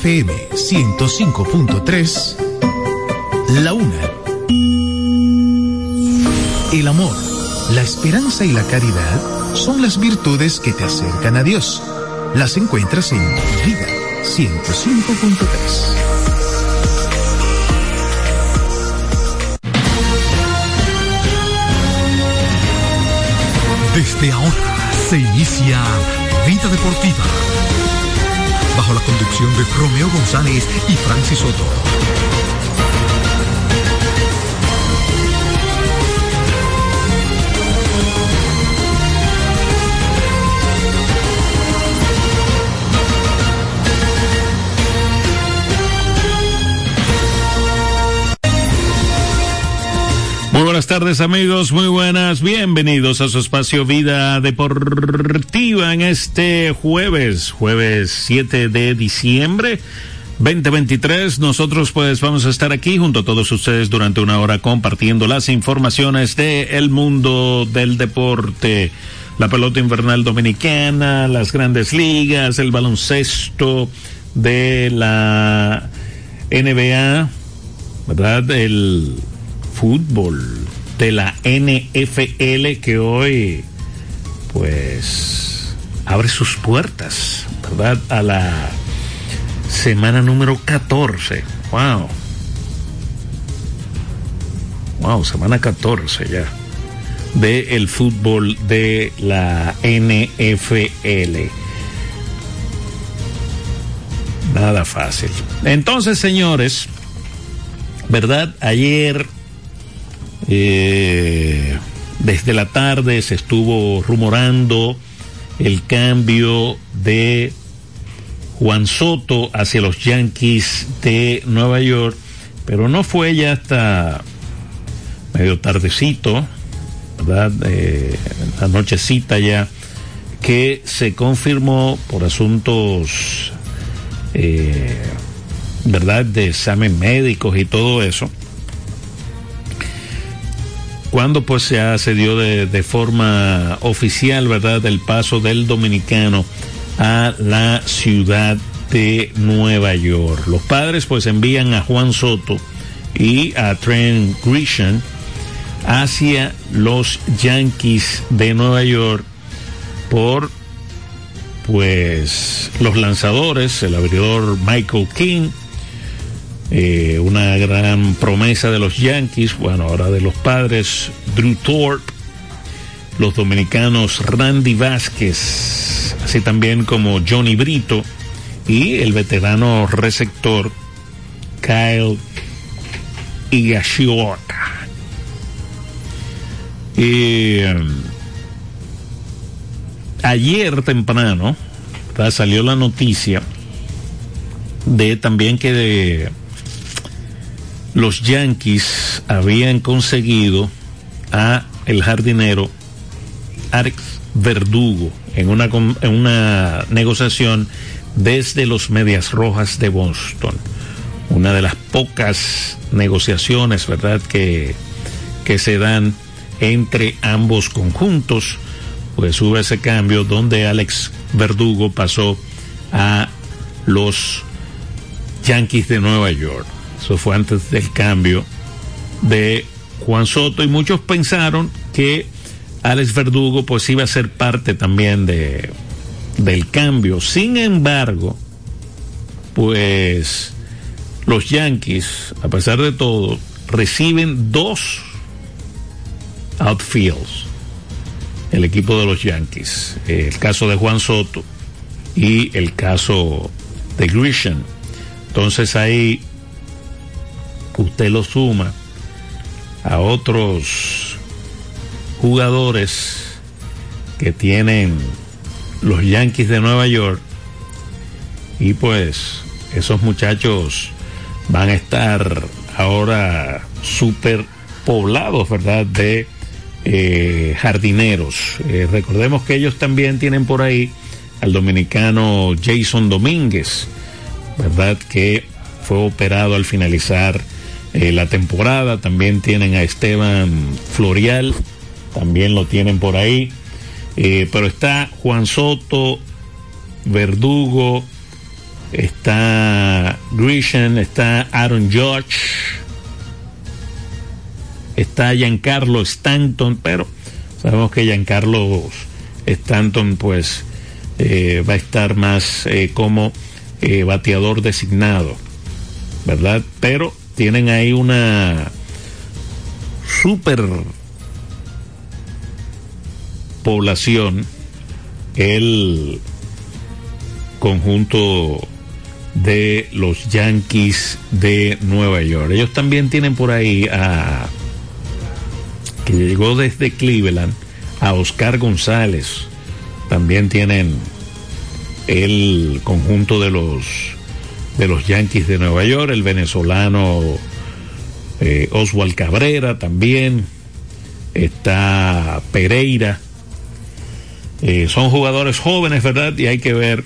FM 105.3, La Una. El amor, la esperanza y la caridad son las virtudes que te acercan a Dios. Las encuentras en Vida 105.3. Desde ahora se inicia Vida Deportiva. Bajo la conducción de Romeo González y Francis Soto. Buenas tardes amigos, muy buenas, bienvenidos a su espacio Vida Deportiva en este jueves, jueves 7 de diciembre 2023. Nosotros pues vamos a estar aquí junto a todos ustedes durante una hora compartiendo las informaciones de el mundo del deporte, la pelota invernal dominicana, las grandes ligas, el baloncesto de la NBA, ¿verdad? El fútbol de la NFL que hoy pues abre sus puertas, ¿verdad? A la semana número 14. Wow. Wow, semana 14 ya. De el fútbol de la NFL. Nada fácil. Entonces, señores, ¿verdad? Ayer eh, desde la tarde se estuvo rumorando el cambio de Juan Soto hacia los Yankees de Nueva York, pero no fue ya hasta medio tardecito, ¿verdad? Eh, la nochecita ya, que se confirmó por asuntos, eh, ¿verdad? De examen médicos y todo eso cuando pues se dio de, de, forma oficial, ¿verdad?, el paso del dominicano a la ciudad de Nueva York. Los padres pues envían a Juan Soto y a Trent Grisham hacia los Yankees de Nueva York por pues los lanzadores, el abridor Michael King, eh, una gran promesa de los Yankees, bueno, ahora de los padres, Drew Thorpe, los dominicanos Randy Vázquez, así también como Johnny Brito y el veterano receptor Kyle Higashioka. Eh, ayer temprano salió la noticia de también que de, los Yankees habían conseguido a el jardinero Alex Verdugo en una, negociación desde los Medias Rojas de Boston. Una de las pocas negociaciones, ¿verdad?, que, que se dan entre ambos conjuntos. Pues hubo ese cambio donde Alex Verdugo pasó a los Yankees de Nueva York. Eso fue antes del cambio de Juan Soto y muchos pensaron que Alex Verdugo pues iba a ser parte también de del cambio. Sin embargo, pues los Yankees, a pesar de todo, reciben dos outfields. El equipo de los Yankees. El caso de Juan Soto y el caso de Grisham. Entonces ahí usted lo suma a otros jugadores que tienen los Yankees de Nueva York y pues esos muchachos van a estar ahora súper poblados, ¿verdad? De eh, jardineros. Eh, recordemos que ellos también tienen por ahí al dominicano Jason Domínguez, ¿verdad? Que fue operado al finalizar eh, la temporada. También tienen a Esteban Florial, también lo tienen por ahí. Eh, pero está Juan Soto, Verdugo, está Grisham, está Aaron George, está Giancarlo Stanton, pero sabemos que Giancarlo Stanton pues eh, va a estar más como bateador designado, ¿verdad? Pero tienen ahí una super población el conjunto de los Yankees de Nueva York. Ellos también tienen por ahí a que llegó desde Cleveland a Oscar González. También tienen el conjunto de los de los Yankees de Nueva York, el venezolano eh, Oswald Cabrera también, está Pereira. Eh, son jugadores jóvenes, ¿verdad? Y hay que ver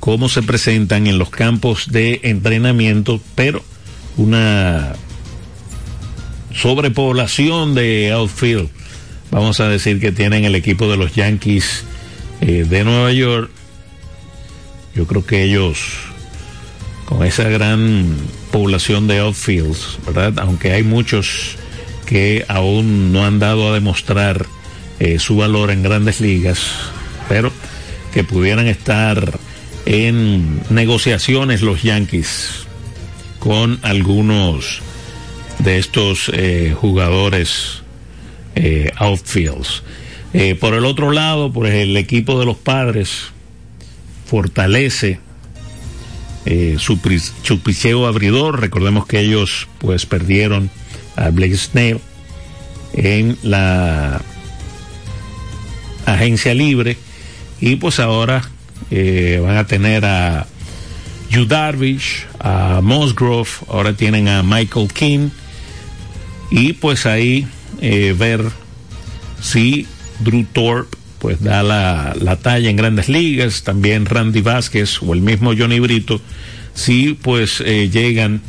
cómo se presentan en los campos de entrenamiento, pero una sobrepoblación de outfield, vamos a decir que tienen el equipo de los Yankees eh, de Nueva York. Yo creo que ellos, con esa gran población de outfields, ¿verdad? Aunque hay muchos que aún no han dado a demostrar eh, su valor en grandes ligas, pero que pudieran estar en negociaciones los Yankees con algunos de estos eh, jugadores eh, outfields. Eh, por el otro lado, pues el equipo de los padres fortalece su, su picheo abridor. Recordemos que ellos pues perdieron a Blake Snell en la agencia libre y pues ahora eh, van a tener a Yu Darvish, a Mosgrove, ahora tienen a Michael King. Y pues ahí eh, ver si Drew Thorpe pues da la, la, talla en grandes ligas, también Randy Vázquez o el mismo Johnny Brito, si pues eh, llegan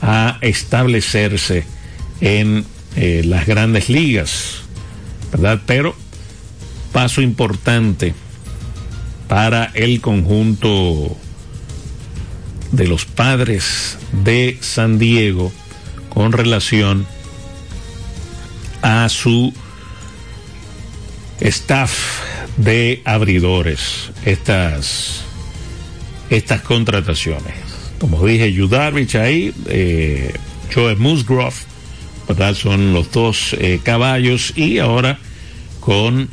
a establecerse en eh, las grandes ligas, ¿verdad? Pero paso importante para el conjunto de los padres de San Diego con relación a su staff de abridores estas estas contrataciones como dije Yudarvich ahí eh, Joe Musgrove ¿verdad? son los dos eh, caballos y ahora con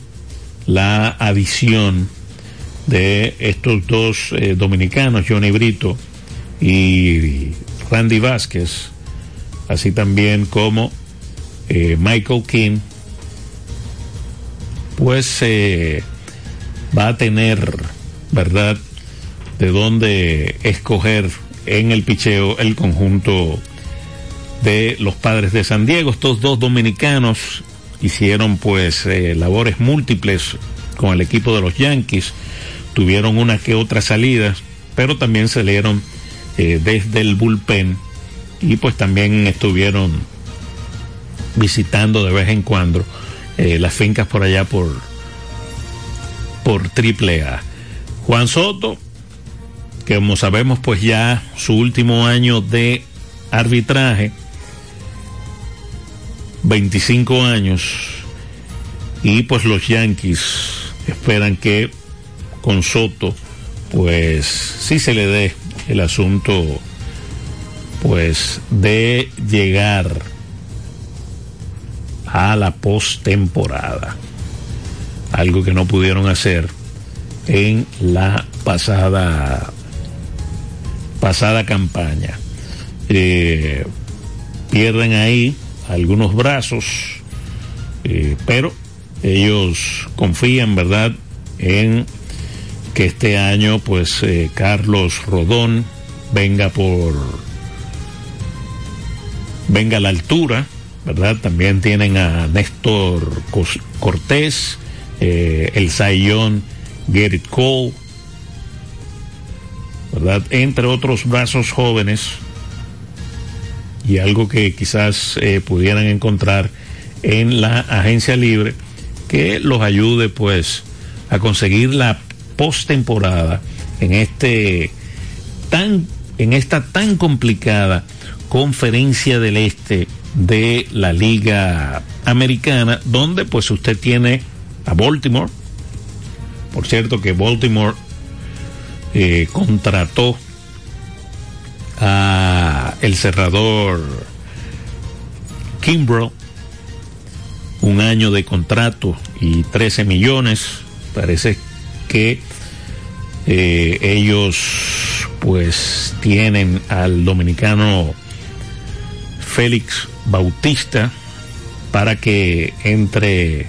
la adición de estos dos eh, dominicanos, Johnny Brito y Randy Vázquez, así también como Michael King, pues eh, va a tener, ¿verdad?, de dónde escoger en el picheo el conjunto de los padres de San Diego. Estos dos dominicanos hicieron pues labores múltiples con el equipo de los Yankees tuvieron una que otra salida, pero también salieron eh, desde el bullpen y pues también estuvieron visitando de vez en cuando eh, las fincas por allá por por triple A. Juan Soto, que como sabemos pues ya su último año de arbitraje, 25 años, y pues los Yankees esperan que con Soto, pues sí se le dé el asunto, pues de llegar a la postemporada. Algo que no pudieron hacer en la pasada pasada campaña. Eh, pierden ahí algunos brazos, eh, pero ellos confían, ¿verdad?, en que este año pues eh, Carlos Rodón venga por venga a la altura, ¿verdad? También tienen a Néstor Cortés, eh, el Sayón Gerrit Cole, ¿verdad? Entre otros brazos jóvenes y algo que quizás eh, pudieran encontrar en la agencia libre que los ayude pues a conseguir la postemporada en este tan en esta tan complicada conferencia del este de la liga americana donde pues usted tiene a Baltimore por cierto que Baltimore eh, contrató a el cerrador Kimbrough un año de contrato y 13 millones. Parece que eh, ellos pues tienen al dominicano Félix Bautista para que entre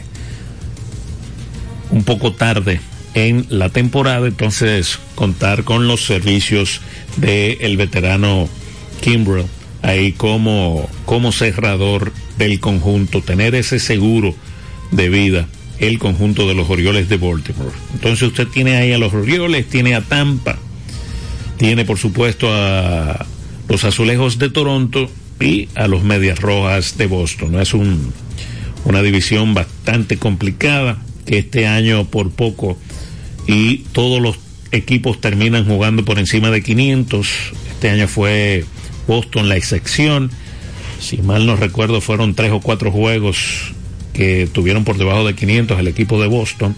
un poco tarde en la temporada, entonces contar con los servicios del el veterano Kimbrough ahí como, como cerrador del conjunto, tener ese seguro de vida el conjunto de los Orioles de Baltimore. Entonces usted tiene ahí a los Orioles, tiene a Tampa, tiene por supuesto a los Azulejos de Toronto y a los Medias Rojas de Boston. Es un, una división bastante complicada que este año por poco y todos los equipos terminan jugando por encima de 500. Este año fue Boston la excepción. Si mal no recuerdo, fueron tres o cuatro juegos que tuvieron por debajo de 500 el equipo de Boston,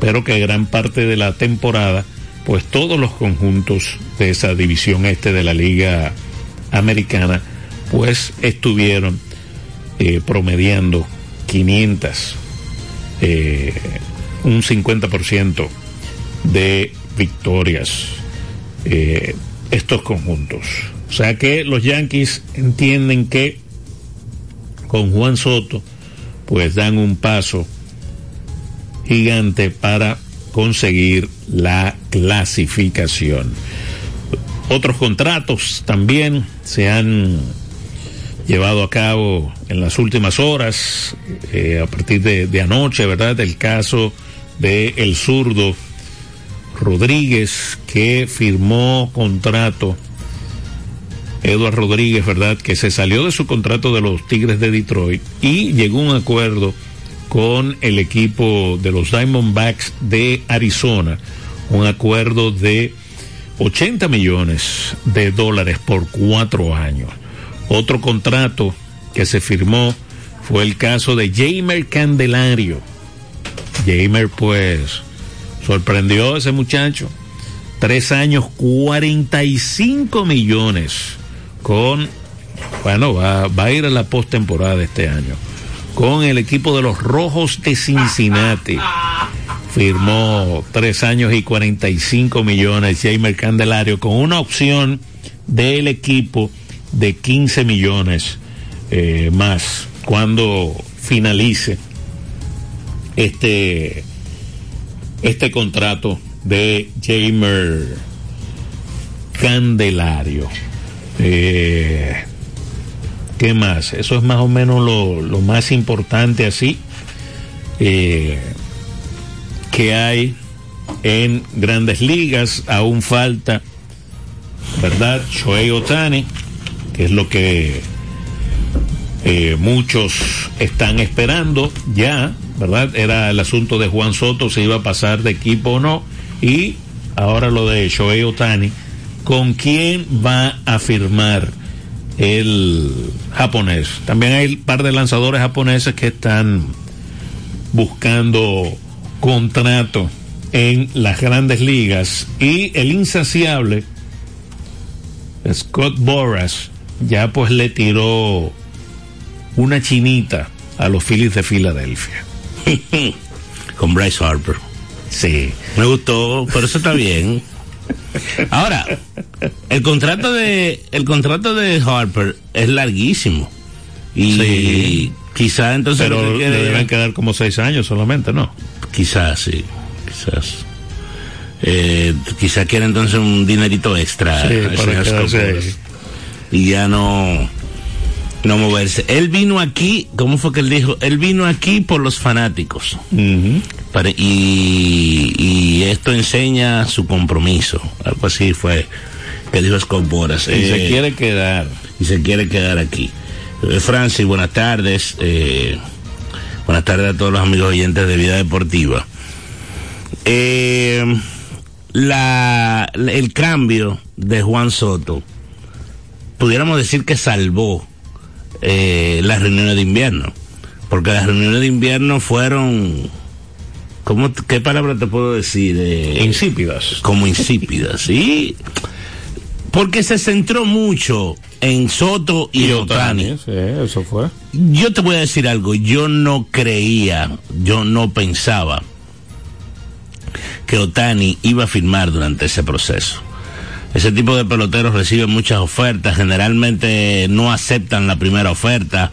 pero que gran parte de la temporada, pues todos los conjuntos de esa división este de la Liga Americana, pues estuvieron eh, promediando 500, eh, un 50% de victorias eh, estos conjuntos. O sea que los Yankees entienden que con Juan Soto pues dan un paso gigante para conseguir la clasificación. Otros contratos también se han llevado a cabo en las últimas horas, eh, a partir de, anoche, ¿verdad? El caso de el zurdo Rodríguez que firmó contrato Eduardo Rodríguez, ¿verdad? Que se salió de su contrato de los Tigres de Detroit y llegó a un acuerdo con el equipo de los Diamondbacks de Arizona, un acuerdo de 80 millones de dólares por cuatro años. Otro contrato que se firmó fue el caso de Jamer Candelario. Jamer, pues, sorprendió a ese muchacho. Tres años, 45 millones con, bueno, va, va a ir a la postemporada este año, con el equipo de los Rojos de Cincinnati. Firmó tres años y 45 millones Jamer Candelario con una opción del equipo de 15 millones eh, más cuando finalice este, este contrato de Jamer Candelario. Eh, ¿Qué más? Eso es más o menos lo, lo más importante así eh, que hay en grandes ligas. Aún falta, ¿verdad? Shohei Otani, que es lo que eh, muchos están esperando ya, ¿verdad? Era el asunto de Juan Soto, si iba a pasar de equipo o no. Y ahora lo de Shohei Otani con quién va a firmar el japonés. También hay un par de lanzadores japoneses que están buscando contrato en las grandes ligas y el insaciable Scott Boras ya pues le tiró una chinita a los Phillies de Filadelfia. Con Bryce Harper. Sí. Me gustó, pero eso está bien. Ahora, el contrato de el contrato de Harper es larguísimo y Sí. quizás entonces Pero le deben quedar como seis años solamente, ¿no? quizás sí, quizás. Eh, quizás quiere entonces un dinerito extra Sí, para señor quedarse Scott ahí. Y ya no no moverse. Él vino aquí, ¿cómo fue que él dijo? Él vino aquí por los fanáticos. Y esto enseña su compromiso. Algo así fue que dijo Scott Boras. Y se Eh, quiere quedar. y se quiere quedar aquí. Eh, Francis, buenas tardes. eh, buenas tardes a todos los amigos oyentes de Vida Deportiva. Eh, la, el cambio de Juan Soto, pudiéramos decir que salvó eh, las reuniones de invierno. Porque las reuniones de invierno fueron, ¿cómo, ¿qué palabra te puedo decir? Eh, insípidas. Como insípidas, ¿sí? Porque se centró mucho en Soto y, Otani. Sí, eso fue. Yo te voy a decir algo, yo no creía, yo no pensaba que Otani iba a firmar durante ese proceso. Ese tipo de peloteros reciben muchas ofertas, generalmente no aceptan la primera oferta,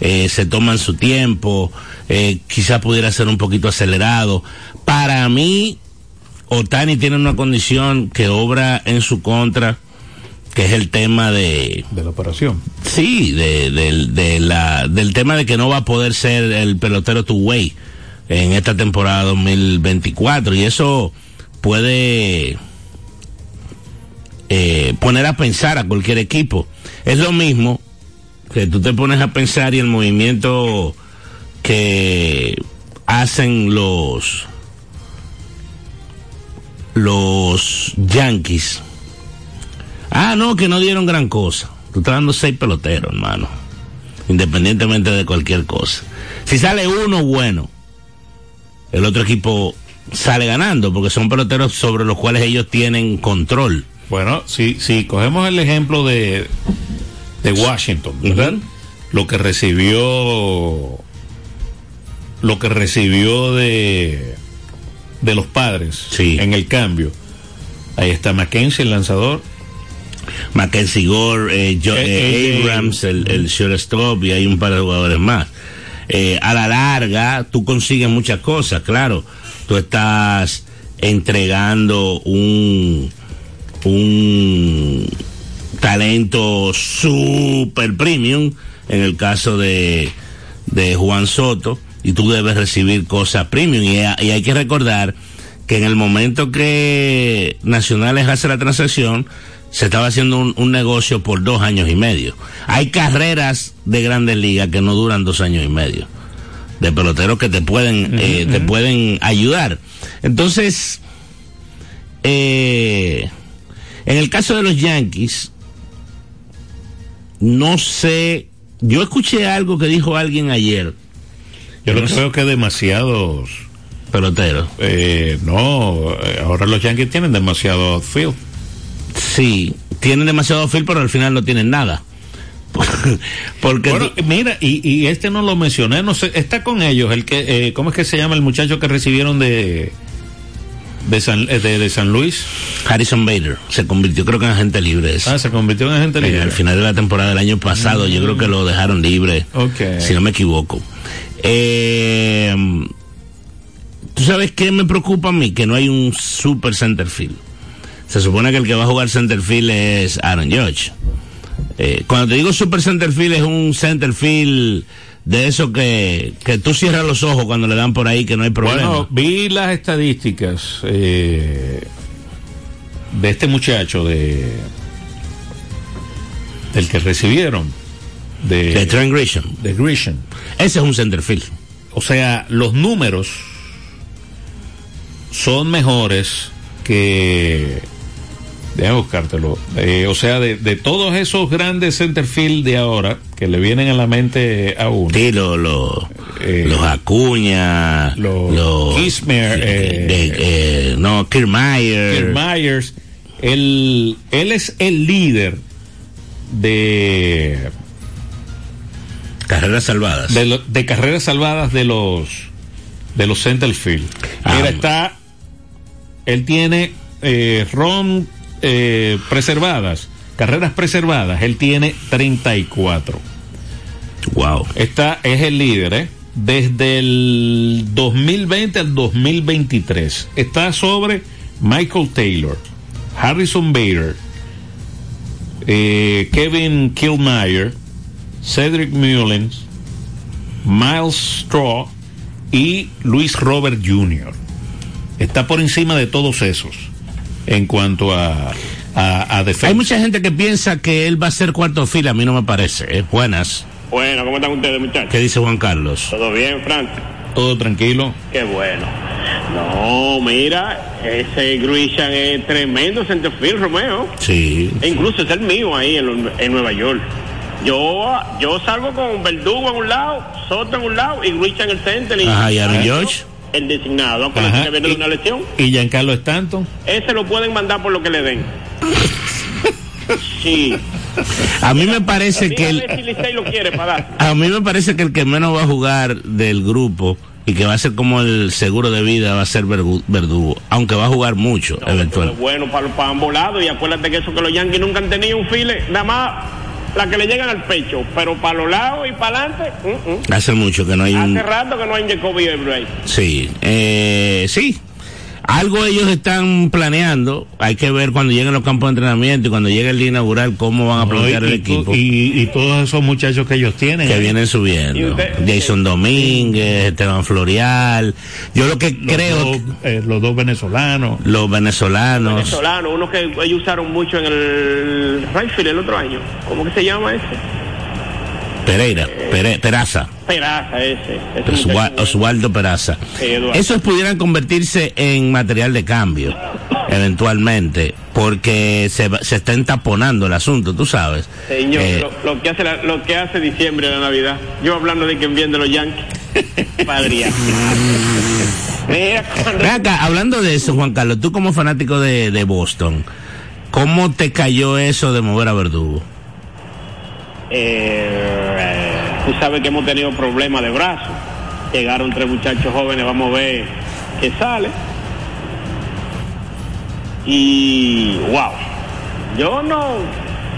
eh, se toman su tiempo, eh, quizás pudiera ser un poquito acelerado. Para mí, Otani tiene una condición que obra en su contra, que es el tema de... De la operación. Sí, de, de, de la, del tema de que no va a poder ser el pelotero two-way en esta temporada 2024 y eso puede eh, poner a pensar a cualquier equipo. Es lo mismo que tú te pones a pensar y el movimiento que hacen los los Yankees. Ah, no, que no dieron gran cosa. Tú estás dando seis peloteros, hermano. Independientemente de cualquier cosa. Si sale uno, bueno. El otro equipo sale ganando porque son peloteros sobre los cuales ellos tienen control. Bueno, si, si cogemos el ejemplo de, de Washington, ¿verdad? Lo que recibió, lo que recibió de, de los padres Sí. en el cambio. Ahí está Mackenzie, el lanzador. Mackenzie Gore, eh, Eh, eh, eh, Abrams, el, el shortstop y hay un par de jugadores más. Eh, a la larga, tú consigues muchas cosas, claro. Tú estás entregando un, un talento super premium, en el caso de, de Juan Soto, y tú debes recibir cosas premium. Y, y hay que recordar que en el momento que Nacionales hace la transacción, se estaba haciendo un, un negocio por dos años y medio. Hay carreras de grandes ligas que no duran dos años y medio. De peloteros que te pueden, eh, te pueden ayudar. Entonces, eh, en el caso de los Yankees, no sé, yo escuché algo que dijo alguien ayer, Yo lo que creo que demasiados. peloteros. eh, no, eh, ahora los Yankees tienen demasiado outfield. Sí, tienen demasiado feel, pero al final no tienen nada. Porque Bueno, mira, y, y este no lo mencioné, no sé, está con ellos, el que, eh, ¿cómo es que se llama el muchacho que recibieron de de San, eh, de, de San Luis? Harrison Bader se convirtió creo que en agente libre. ese. Ah, se convirtió en agente Eh, libre. al final de la temporada del año pasado, yo creo que lo dejaron libre, si no me equivoco. Eh, ¿Tú sabes qué me preocupa a mí? Que no hay un super centerfield. Se supone que el que va a jugar centerfield es Aaron Judge. Eh, cuando te digo super centerfield es un centerfield de eso que, que tú cierras los ojos cuando le dan por ahí que no hay problema. Bueno, vi las estadísticas eh, de este muchacho de del que recibieron de, de Trent Grisham. de Grisham. Ese es un centerfield. O sea, los números son mejores que déjame buscártelo. Eh, o sea, de, de todos esos grandes centerfield de ahora que le vienen a la mente a uno. Sí, lo- lo- Eh, los Acuña, los los Kismer, eh, de- eh, no, Kiermaier, Myers, él, él es el líder de, carreras salvadas. de, lo- de carreras salvadas de los de los Centerfield. Ah, Mira, está, él tiene ron eh, preservadas, carreras preservadas, él tiene 34. Wow. Está, es el líder, ¿eh? Desde el 2020 al 2023. Está sobre Michael Taylor, Harrison Bader, eh, Kevin Killmeyer, Cedric Mullins, Miles Straw y Luis Robert Jr. Está por encima de todos esos en cuanto a, a, a defensa. Hay mucha gente que piensa que él va a ser cuarto fila, a mí no me parece. ¿eh? Buenas. Bueno, ¿cómo están ustedes, muchachos? ¿Qué dice Juan Carlos? ¿Todo bien, Frank? Todo tranquilo. Qué bueno. No, mira, ese Grisham es tremendo centerfield, Romeo. Sí. E incluso es el mío ahí en, en Nueva York. Yo, yo salgo con Verdugo en un lado, Soto en un lado y Grisham en el center. Y Ajá, y Aaron George. El designado, acuérdate Ajá, que viene de una lesión. ¿Y Giancarlo Stanton? Ese lo pueden mandar por lo que le den. Sí. A mí me parece que el, si Licey lo quiere para dar. a mí me parece que el que menos va a jugar del grupo y que va a ser como el seguro de vida va a ser Verdugo, aunque va a jugar mucho No, eventual. pero Bueno, para, para ambos lados. Y acuérdate que eso que los Yankees nunca han tenido un file, nada más la que le llegan al pecho. Pero para los lados y para adelante, mm, mm. Hace mucho que no hay un hace rato que no hay Jacoby Everett. Sí, eh, sí. Algo ellos están planeando. Hay que ver cuando lleguen los campos de entrenamiento y cuando llegue el día inaugural cómo van a No, plantear y, el y- equipo y- y todos esos muchachos que ellos tienen. que vienen ¿Y subiendo. usted? Jason Domínguez, Esteban Florial. Yo lo que los, creo, dos, eh, los dos venezolanos. los venezolanos, Venezolano, uno que ellos usaron mucho en el Rayfield el otro año. ¿Cómo que se llama ese? Pereira, Pere- Peraza. Peraza, ese. ese. Oswaldo Peraza. Sí. Esos pudieran convertirse en material de cambio, eventualmente, porque se, se está entaponando el asunto, tú sabes. Señor, Eh, lo, lo que hace la- lo que hace diciembre de la Navidad. Yo hablando de quien viene de los Yankees. Mira, cuando- acá, hablando de eso, Juan Carlos, tú como fanático de, de Boston, ¿cómo te cayó eso de mover a Verdugo? Eh, tú sabes que hemos tenido problemas de brazo. Llegaron tres muchachos jóvenes, vamos a ver qué sale. Y wow, yo no,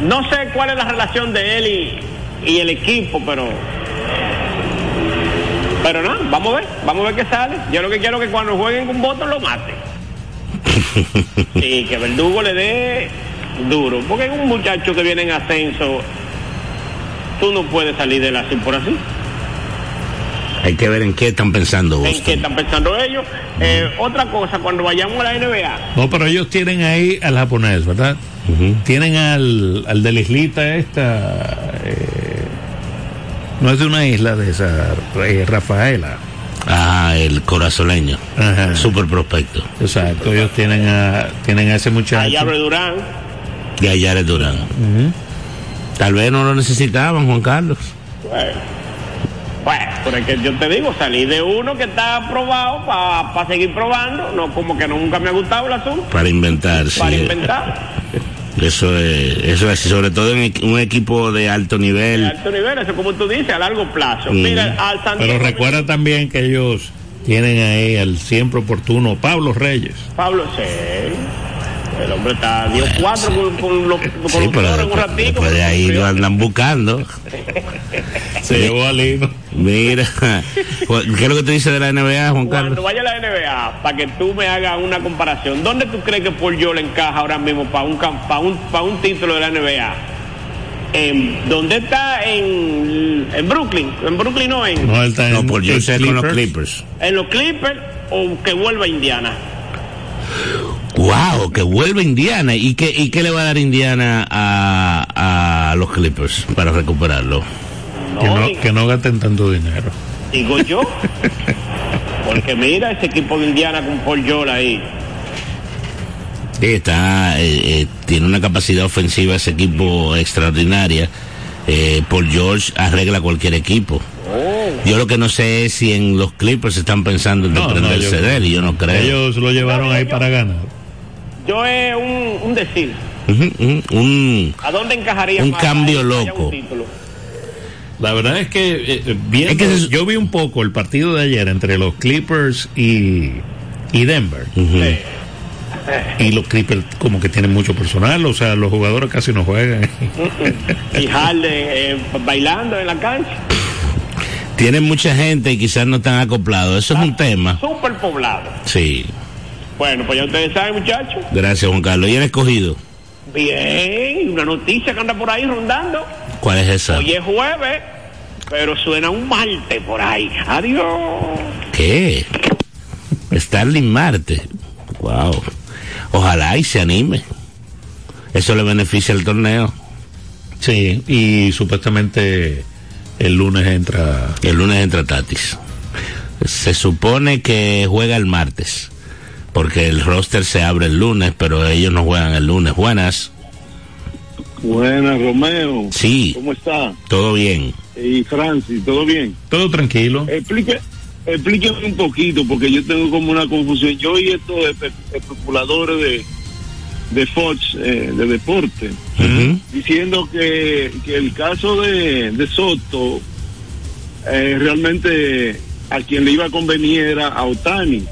no sé cuál es la relación de él y, y el equipo, pero pero no, vamos a ver, vamos a ver qué sale. Yo lo que quiero es que cuando jueguen con votos lo mate. Y que Verdugo le dé duro, porque es un muchacho que viene en ascenso tú no puedes salir de la así por así. Hay que ver en qué están pensando ¿En qué Boston. están pensando ellos? Eh, otra cosa, cuando vayamos a la NBA, No, pero ellos tienen ahí al japonés, ¿verdad? Tienen al, al de la islita esta. eh, no es de una isla de esa, eh, Rafaela. Ah, el corazoleño. Ajá. Super prospecto. Exacto, ellos tienen a, tienen a ese muchacho. abre Durán, De Ayares Durán. Tal vez no lo necesitaban, Juan Carlos. bueno, bueno, pero es que yo te digo, salí de uno que está aprobado para seguir probando, no como que nunca me ha gustado el asunto, Para inventar, sí. para inventar. Eso es, eso es así, sobre todo en un equipo de alto De nivel. alto nivel, eso como tú dices, a largo plazo. Mm. Mira, al San Pero Diego- recuerda también que ellos tienen ahí al siempre oportuno Pablo Reyes. Pablo, sí. El hombre está, dio cuatro con, con los, con Sí, pero un ratico. después de ahí lo andan buscando. Se llevó al hino. Mira, ¿qué es lo que te dice de la NBA, Juan Cuando Carlos? vaya a la NBA, para que tú me hagas una comparación, ¿dónde tú crees que Paul George encaja ahora mismo para un, cam- para un, para un título de la NBA? En, ¿Dónde está? En, en Brooklyn. En Brooklyn no, en, No, él está No, en por yo en sé con los Clippers. Clippers. en los Clippers o que vuelva a Indiana. Wow, que vuelve Indiana. ¿Y qué, ¿Y qué le va a dar Indiana a, a los Clippers para recuperarlo? Que No, que no gasten tanto dinero. digo yo. Porque mira ese equipo de Indiana con Paul George ahí. Sí, está, eh, eh, tiene una capacidad ofensiva ese equipo extraordinaria. Eh, Paul George arregla cualquier equipo. Yo lo que no sé es si en los Clippers están pensando en No, no, desprenderse yo- de él y yo no creo. Ellos lo llevaron ahí para ganar. Yo es un, un decir. Un, ¿A dónde encajaría Un más cambio loco. un? La verdad es que, eh, eh, viendo- Es que se- yo vi un poco el partido de ayer entre los Clippers y, y Denver. Sí. Y los Clippers como que tienen mucho personal, o sea, los jugadores casi no juegan. Y Harden eh, bailando en la cancha. Tienen mucha gente y quizás no están acoplados. Eso es un tema. Súper poblado. Sí. Bueno, pues ya ustedes saben, muchachos. Gracias, Juan Carlos. ¿Y el escogido? Bien, una noticia que anda por ahí rondando. ¿Cuál es esa? Hoy es jueves, pero suena un martes por ahí. Adiós. ¿Qué? Starling Marte. Wow. Ojalá y se anime. Eso le beneficia al torneo. Sí, y supuestamente el lunes entra. El lunes entra Tatis. Se supone que juega el martes. Porque el roster se abre el lunes, pero ellos no juegan el lunes. Buenas. Buenas, Romeo. Sí. ¿Cómo está? Todo bien. Y Francis, ¿todo bien? Todo tranquilo. Explique, explíqueme un poquito, porque yo tengo como una confusión. Yo y estos especuladores de, de Fox, eh, de deporte, diciendo que, que, el caso de, de Soto eh, realmente a quien le iba a convenir era a Otani,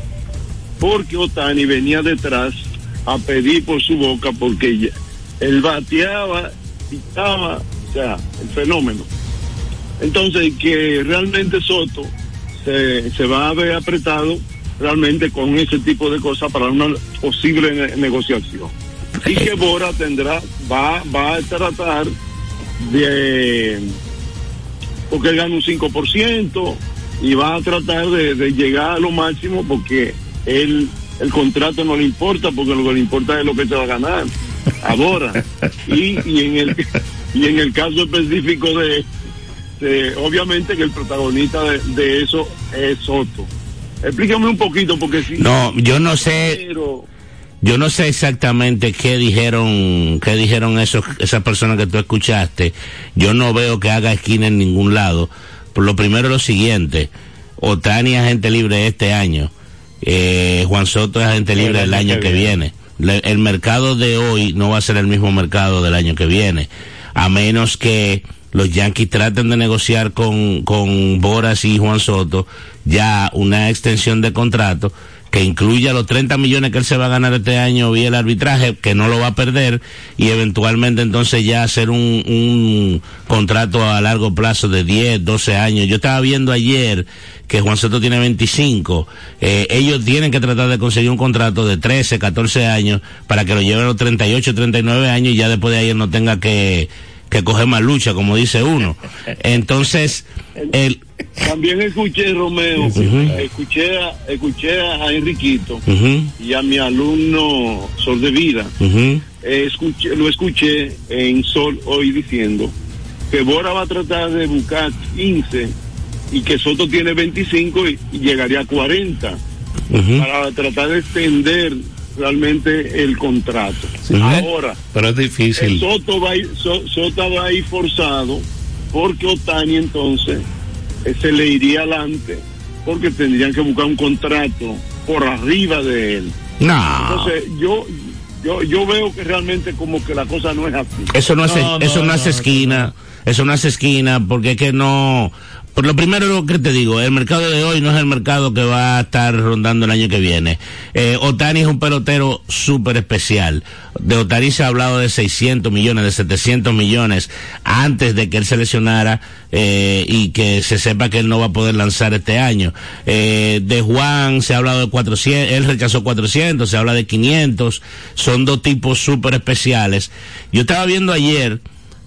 porque Otani venía detrás a pedir por su boca porque él bateaba, estaba, o sea, el fenómeno. Entonces, que realmente Soto se, se va a ver apretado realmente con ese tipo de cosas para una posible ne negociación. Y que Bora tendrá, va, va a tratar de, porque él gana un 5% y va a tratar de, de llegar a lo máximo porque él, el contrato no le importa porque lo que le importa es lo que se va a ganar. Ahora y, y en el y en el caso específico de, de obviamente que el protagonista de, de, eso es Soto. Explícame un poquito porque si no yo no sé pero, yo no sé exactamente qué dijeron qué dijeron esos esas personas que tú escuchaste. Yo no veo que haga esquina en ningún lado. Por lo primero lo siguiente. Otani es agente libre este año eh, Juan Soto es agente libre el, año, año que, viene. el mercado de hoy no va a ser el mismo mercado del año que viene, a menos que los Yankees traten de negociar con, con Boras y Juan Soto ya una extensión de contrato que incluya los 30 millones que él se va a ganar este año vía el arbitraje, que no lo va a perder, y eventualmente entonces ya hacer un, un contrato a largo plazo de 10, 12 años. Yo estaba viendo ayer que Juan Soto tiene 25, eh, ellos tienen que tratar de conseguir un contrato de 13, 14 años para que lo lleven a los 38, 39 años y ya después de ahí él no tenga que, que coger más lucha, como dice uno. Entonces, el... También escuché, Romeo, uh -huh. escuché, a, escuché a Enriquito uh -huh. y a mi alumno Sol de Vida. Uh -huh. escuché, lo escuché en Sol hoy diciendo que Bora va a tratar de buscar 15 y que Soto tiene 25 y, y llegaría a 40 para tratar de extender realmente el contrato. Sí, Ahora, pero es difícil. Soto va, a ir, so, Soto va a ir forzado porque Otani entonces se le iría adelante porque tendrían que buscar un contrato por arriba de él. No. Entonces yo yo yo veo que realmente como que la cosa no es así. Eso no, hace, no, no eso no, hace esquina. Eso no hace esquina porque es que no por lo primero que te digo, el mercado de hoy no es el mercado que va a estar rondando el año que viene. Eh, Otani es un pelotero súper especial. De Otani se ha hablado de 600 millones, de 700 millones antes de que él se lesionara eh, y que se sepa que él no va a poder lanzar este año. Eh, de Juan se ha hablado de 400, él rechazó 400, se habla de 500. Son dos tipos súper especiales. Yo estaba viendo ayer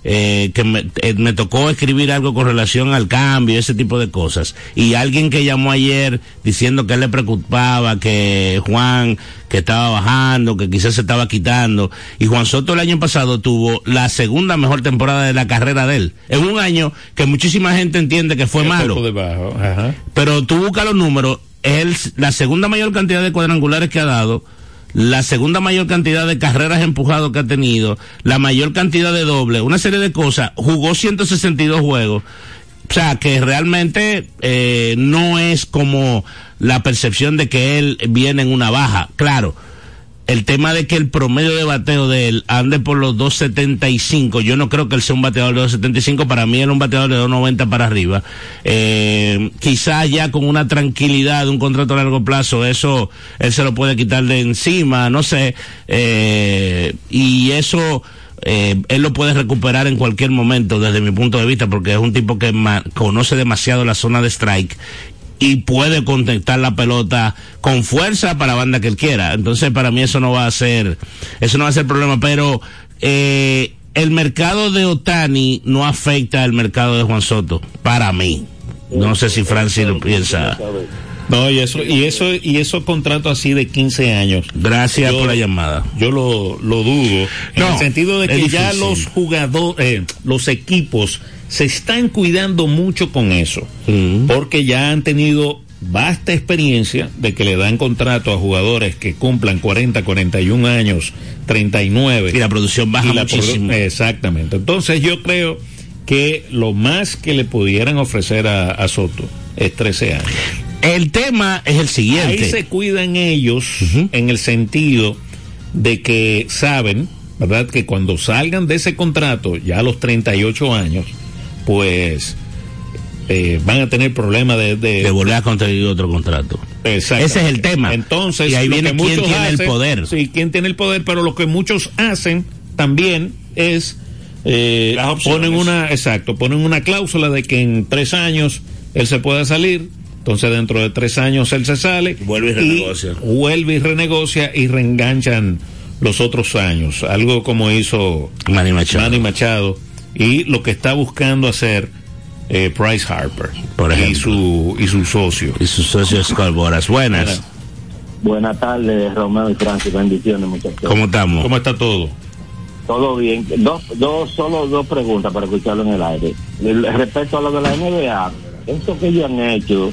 eh, que me, eh, me, tocó escribir algo con relación al cambio, ese tipo de cosas. Y alguien que llamó ayer diciendo que él le preocupaba, que Juan, que estaba bajando, que quizás se estaba quitando. Y Juan Soto el año pasado tuvo la segunda mejor temporada de la carrera de él. En un año que muchísima gente entiende que fue malo. Ajá. Pero tú buscas los números, él, la segunda mayor cantidad de cuadrangulares que ha dado, la segunda mayor cantidad de carreras empujadas que ha tenido, la mayor cantidad de doble, una serie de cosas, jugó 162 juegos. O sea, que realmente eh, no es como la percepción de que él viene en una baja. Claro, el tema de que el promedio de bateo de él ande por los 2.75, yo no creo que él sea un bateador de 2.75, para mí era un bateador de 2.90 para arriba. Eh, quizás ya con una tranquilidad un contrato a largo plazo, eso él se lo puede quitar de encima, no sé, eh, y eso... Eh, él lo puede recuperar en cualquier momento desde mi punto de vista porque es un tipo que conoce demasiado la zona de strike y puede contestar la pelota con fuerza para la banda que él quiera. Entonces, para mí eso no va a ser, eso no va a ser problema, pero eh, el mercado de Otani no afecta al mercado de Juan Soto, para mí. No sé si Francis lo piensa. No, y eso, y eso, y esos contratos así de 15 años. Gracias yo, por la llamada. Yo lo, lo dudo. No, en el sentido de que ya los jugadores, eh, los equipos se están cuidando mucho con eso. Mm. Porque ya han tenido vasta experiencia de que le dan contrato a jugadores que cumplan 40, 41 años, 39. Y la producción baja la muchísimo. produ- Exactamente. Entonces yo creo que lo más que le pudieran ofrecer a, a Soto es 13 años. El tema es el siguiente. Ahí se cuidan ellos en el sentido de que saben, ¿verdad? Que cuando salgan de ese contrato, ya a los 38 años, pues eh, van a tener problemas de... de- de volver a conseguir otro contrato. Ese es el tema. Entonces, Y ahí viene que quién muchos tiene el poder. Sí, quién tiene el poder, pero lo que muchos hacen también es eh, ponen una, exacto, ponen una cláusula de que en tres años él se pueda salir. Entonces dentro de tres años él se sale. Vuelve y renegocia. vuelve y renegocia y reenganchan los otros años. Algo como hizo Manny Machado. Manny Machado y lo que está buscando hacer eh, Bryce Harper Por y ejemplo. su y su socio. Y sus socios Scott Boras. Buenas. Buenas tardes, Romeo y Francis. Bendiciones, muchachos. ¿Cómo estamos? ¿Cómo está todo? Todo bien. Dos, dos, solo dos preguntas para escucharlo en el aire. Respecto a lo de la NBA, esto que ellos han hecho,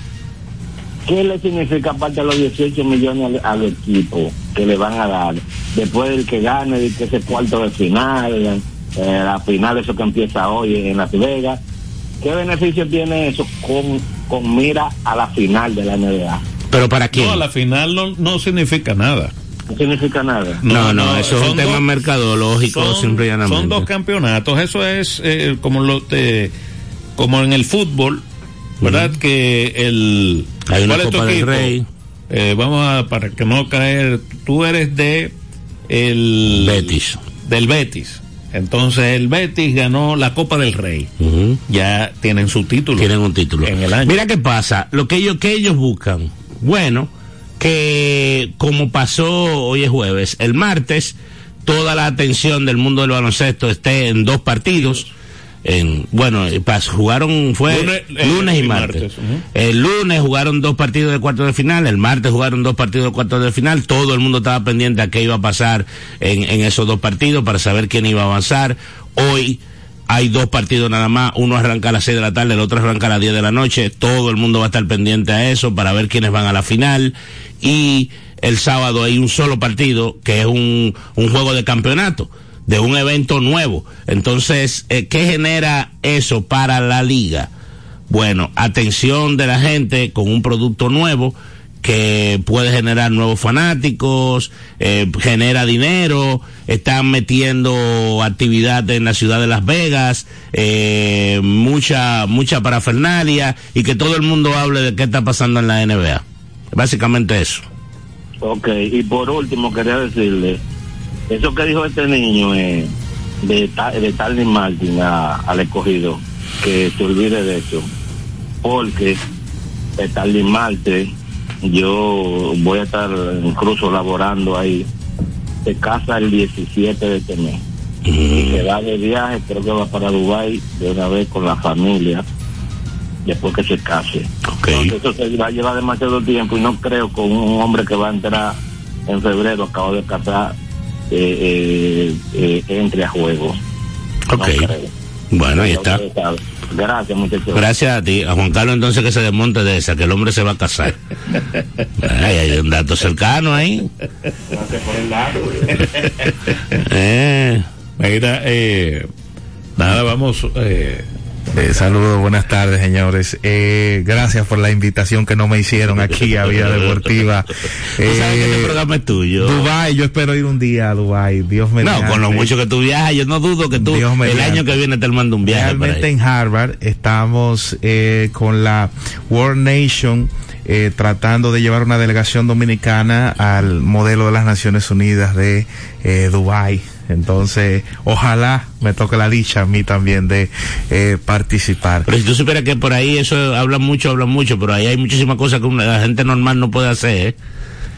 ¿qué le significa aparte de los 18 millones al, al equipo que le van a dar? Después del que gane, de que ese cuarto de final, eh, la final, eso que empieza hoy en Las Vegas. ¿Qué beneficio tiene eso con, con mira a la final de la NBA? ¿Pero para quién? No, la final no, no significa nada. No significa nada. No, no, eso es un tema dos- mercadológico, son, simple y llanamente. son dos campeonatos. Eso es eh, como lo te- como en el fútbol, ¿verdad? Que el Hay una ¿cuál es tu Copa del equipo? Rey. Eh, vamos a para que no caer. Tú eres de el Betis. del Betis. Entonces el Betis ganó la Copa del Rey. Ya tienen su título. Tienen un título. En el año. Mira qué pasa, lo que ellos, que ellos buscan. Bueno, que como pasó hoy es jueves, el martes, toda la atención del mundo del baloncesto esté en dos partidos. En, bueno, eh, pas- jugaron, fue Lunes, lunes, eh, y y martes. El lunes jugaron dos partidos de cuartos de final, el martes jugaron dos partidos de cuartos de final, todo el mundo estaba pendiente a qué iba a pasar en, en esos dos partidos para saber quién iba a avanzar. Hoy hay dos partidos nada más, uno arranca a las 6 de la tarde, el otro arranca a las 10 de la noche, todo el mundo va a estar pendiente a eso para ver quiénes van a la final y el sábado hay un solo partido que es un, un juego de campeonato de un evento nuevo. Entonces, eh, ¿qué genera eso para la liga? Bueno, atención de la gente con un producto nuevo que puede generar nuevos fanáticos, eh, genera dinero, están metiendo actividad en la ciudad de Las Vegas, eh, mucha, mucha parafernalia y que todo el mundo hable de qué está pasando en la NBA. Básicamente eso. Ok, y por último quería decirle, eso que dijo este niño eh, de, de Tarly Martin a- al escogido, que se olvide de eso, porque de Tarly Martin, yo voy a estar incluso laborando ahí, se casa el 17 de este mes, y se va de viaje, creo que va para Dubái de una vez con la familia, después que se case. Entonces, eso se va a llevar demasiado tiempo y no creo con un hombre que va a entrar en febrero, acabo de casar, eh, eh, eh, entre a juego. Ok. Bueno, ahí está. Gracias, muchachos. Gracias a ti. A Juan Carlos entonces que se desmonte de esa, que el hombre se va a casar. Ay, hay un dato cercano ahí. Eh, Mira, eh, nada, vamos. Eh, Eh, saludos, buenas tardes, señores. Eh, gracias por la invitación que no me hicieron aquí a Vida Deportiva. Sabes que este Eh, programa es tuyo. Dubai, yo espero ir un día a Dubai. Dios me No, con lo mucho que tú viajas, yo no dudo que tú Dios el mediante. año que viene te mando un viaje. Realmente en Harvard estamos eh, con la World Nation eh, tratando de llevar una delegación dominicana al modelo de las Naciones Unidas de eh, Dubai. Entonces, ojalá me toque la dicha a mí también de eh, participar. Pero si tú supieras que por ahí eso hablan mucho, hablan mucho, pero ahí hay muchísimas cosas que una- la gente normal no puede hacer. ¿eh?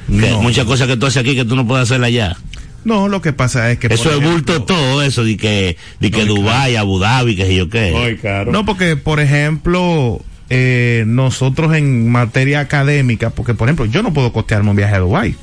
Que No. Muchas cosas que tú haces aquí que tú no puedes hacer allá. No, lo que pasa es que... Eso es bulto todo eso, de que, de que No, Dubái, Abu Dhabi, que sé yo qué. caro. No, porque, por ejemplo, eh, nosotros en materia académica, porque, por ejemplo, yo no puedo costearme un viaje a Dubái.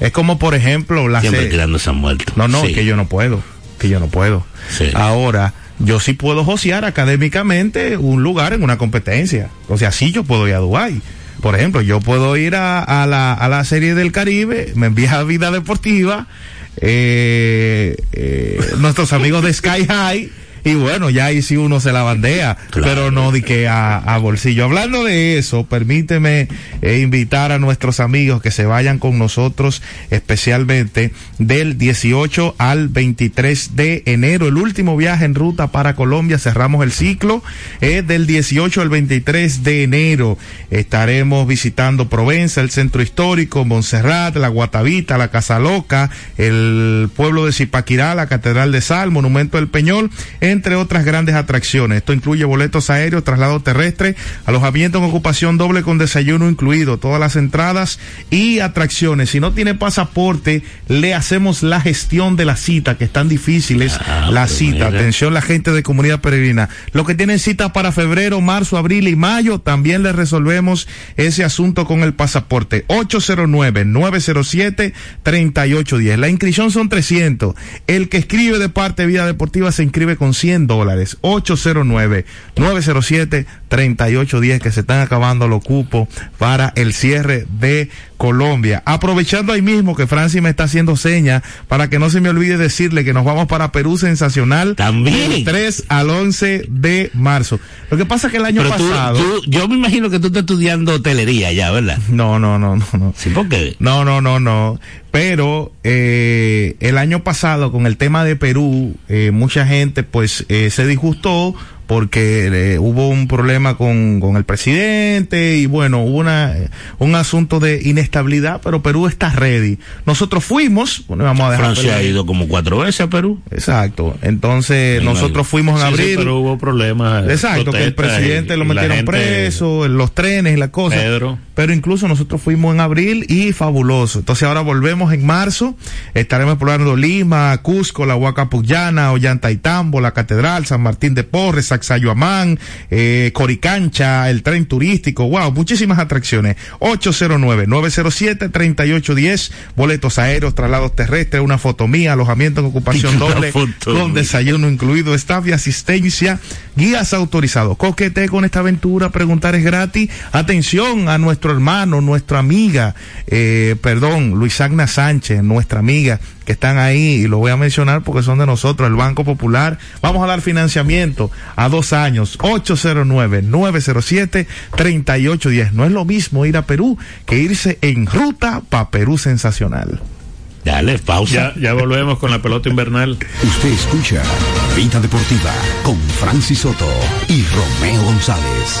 Es como, por ejemplo, la Siempre se- tirando esa muerte. No, no, Sí. que yo no puedo, que yo no puedo. Sí. Ahora, yo sí puedo josear académicamente un lugar en una competencia. O sea, sí yo puedo ir a Dubái. por ejemplo, yo puedo ir a, a, la, a la serie del Caribe, me envía a Vida Deportiva, eh, eh, nuestros amigos de Sky High, y bueno, ya ahí sí uno se la bandea, pero no di que a, bolsillo. Hablando de eso, permíteme eh, invitar a nuestros amigos que se vayan con nosotros, especialmente del 18 al 23 de enero, el último viaje en ruta para Colombia. Cerramos el ciclo eh, del 18 al 23 de enero. Estaremos visitando Provenza, el centro histórico, Montserrat, la Guatavita, la Casa Loca, el pueblo de Zipaquirá, la Catedral de Sal, Monumento del Peñol entre otras grandes atracciones. Esto incluye boletos aéreos, traslado terrestre, alojamiento en ocupación doble con desayuno incluido, todas las entradas y atracciones. Si no tiene pasaporte, le hacemos la gestión de la cita, que es tan difícil es ah, la cita. Atención la gente de comunidad peregrina. Los que tienen citas para febrero, marzo, abril y mayo, también les resolvemos ese asunto con el pasaporte. 809-907-3810. La inscripción son 300. El que escribe de parte de Vida Deportiva se inscribe con 100 dólares. 809-907-3810 que se están acabando los cupos para el cierre de Colombia. Aprovechando ahí mismo que Francis me está haciendo señas para que no se me olvide decirle que nos vamos para Perú Sensacional. También. Del 3 al 11 de marzo. Lo que pasa es que el año pasado. yo me imagino que tú estás estudiando hotelería ya, ¿verdad? No, no, no, no. no. Sí, ¿por qué? No, no, no, no. Pero eh, el año pasado con el tema de Perú, eh, mucha gente pues eh, se disgustó porque eh, hubo un problema con, con, el presidente y bueno, hubo una, un asunto de inestabilidad, pero Perú está ready. Nosotros fuimos, bueno, vamos a dejar. Francia ha ido como cuatro veces a Perú. Exacto. Entonces, nosotros fuimos en abril. pero hubo problemas. Exacto, que el presidente lo metieron preso, en los trenes y la cosa. Pedro. Pero incluso nosotros fuimos en abril y fabuloso. Entonces ahora volvemos en marzo. Estaremos explorando Lima, Cusco, la Huaca Puyana, Ollantaytambo, la Catedral, San Martín de Porres, Sacsayhuamán, eh, Coricancha, el tren turístico, wow, muchísimas atracciones. 809-907-3810, boletos aéreos, traslados terrestres, una foto mía, alojamiento en ocupación doble, con desayuno incluido, staff y asistencia, guías autorizados. Coquete con esta aventura, preguntar es gratis. Atención a nuestro hermano, nuestra amiga, eh, perdón, Luis Agna Sánchez, nuestra amiga, que están ahí, y lo voy a mencionar porque son de nosotros, el Banco Popular. Vamos a dar financiamiento a dos años, 809-907-3810. No es lo mismo ir a Perú que irse en ruta para Perú sensacional. Dale, pausa. Ya, ya volvemos con la pelota invernal. Usted escucha Vida Deportiva con Francis Soto y Romeo González.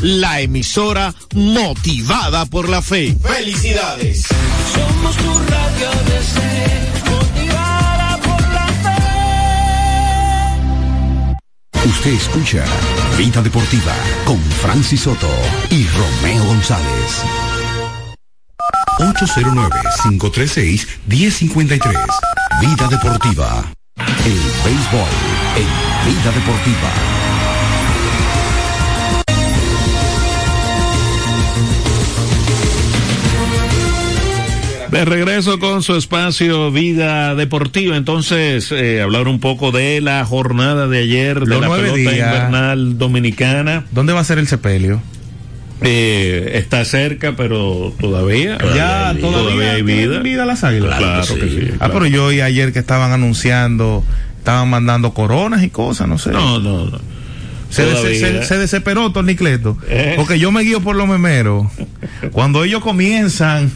la emisora motivada por la fe. ¡Felicidades! Somos tu Radio ABC, motivada por la fe. Usted escucha Vida Deportiva con Francis Soto y Romeo González. 809-536-1053. Vida Deportiva. El béisbol en Vida Deportiva. De regreso con su espacio Vida Deportiva, entonces eh, hablar un poco de la jornada de ayer de la pelota días. invernal dominicana. ¿Dónde va a ser el sepelio? Eh, está cerca, pero todavía, ya, todavía, hay vida. vida las águilas. Claro, que sí. Ah, claro. pero yo ayer que estaban anunciando, estaban mandando coronas y cosas, no sé. No, no, no. Se, des- Todavía. se- se desesperó Tornicleto. Eh. Porque yo me guío por los memeros. Cuando ellos comienzan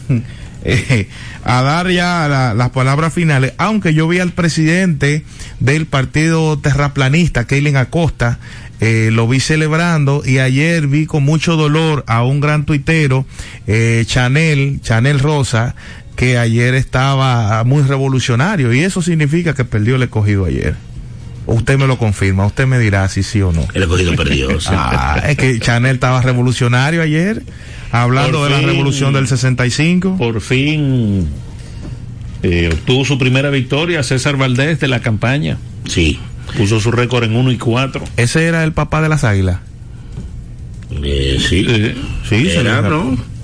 eh, a dar ya la- las palabras finales, aunque yo vi al presidente del partido terraplanista, Keilen Acosta, eh, lo vi celebrando y ayer vi con mucho dolor a un gran tuitero, eh, Chanel, Chanel Rosa, que ayer estaba muy revolucionario y eso significa que perdió el escogido ayer. Usted me lo confirma, usted me dirá si sí o no. El escogido perdió. sí. Ah, es que Chanel estaba revolucionario ayer, hablando Por de la revolución del 65. Por fin eh, obtuvo su primera victoria César Valdés de la campaña. Sí. Puso su récord en 1 y 4. Ese era el papá de las águilas. Eh, sí. Sí, se Era, le- ¿no?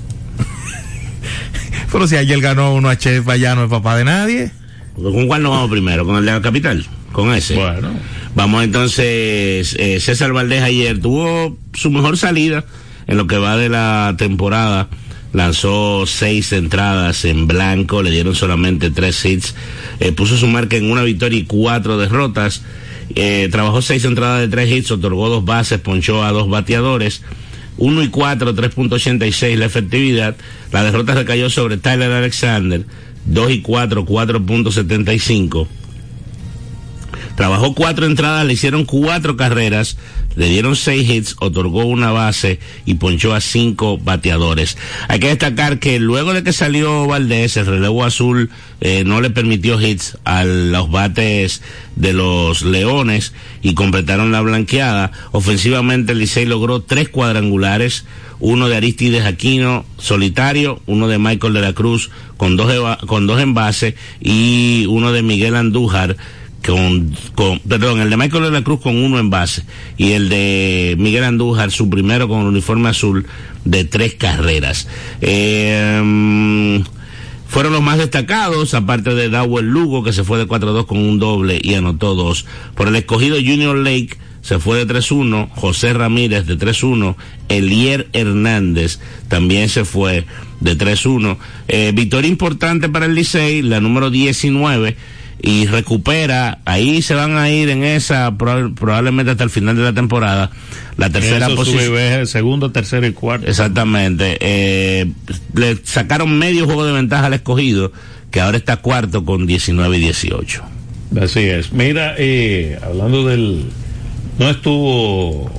Pero si ayer ganó uno a Chef, ya no es papá de nadie. ¿Con cuál nos vamos primero? ¿Con el de la capital? Con ese. Bueno. Vamos entonces, eh, César Valdés ayer tuvo su mejor salida en lo que va de la temporada. Lanzó seis entradas en blanco, le dieron solamente tres hits, eh, puso su marca en una victoria y cuatro derrotas. Eh, trabajó seis entradas de tres hits, otorgó dos bases, ponchó a dos bateadores. 1 y 4, 3.86 la efectividad. La derrota recayó sobre Tyler Alexander, 2 y 4, 4.75. Trabajó cuatro entradas, le hicieron cuatro carreras, le dieron seis hits, otorgó una base y ponchó a cinco bateadores. Hay que destacar que luego de que salió Valdés, el relevo azul eh, no le permitió hits a los bates de los Leones y completaron la blanqueada. Ofensivamente, Licey logró tres cuadrangulares, uno de Aristides Aquino solitario, uno de Michael de la Cruz con dos, con dos en base y uno de Miguel Andújar con, con, perdón, el de Michael de la Cruz con uno en base y el de Miguel Andújar, su primero con el uniforme azul de tres carreras. Eh, fueron los más destacados, aparte de Dawel Lugo, que se fue de 4-2 con un doble y anotó dos. Por el escogido Junior Lake, se fue de 3-1, José Ramírez de 3-1, Elier Hernández también se fue de 3-1. Eh, victoria importante para el Licey, la número 19, y recupera, ahí se van a ir en esa proba- probablemente hasta el final de la temporada, la tercera posición. segundo, tercero y cuarto. Exactamente. Eh, le sacaron medio juego de ventaja al escogido, que ahora está cuarto con 19 y 18. Así es. Mira, eh, hablando del... No estuvo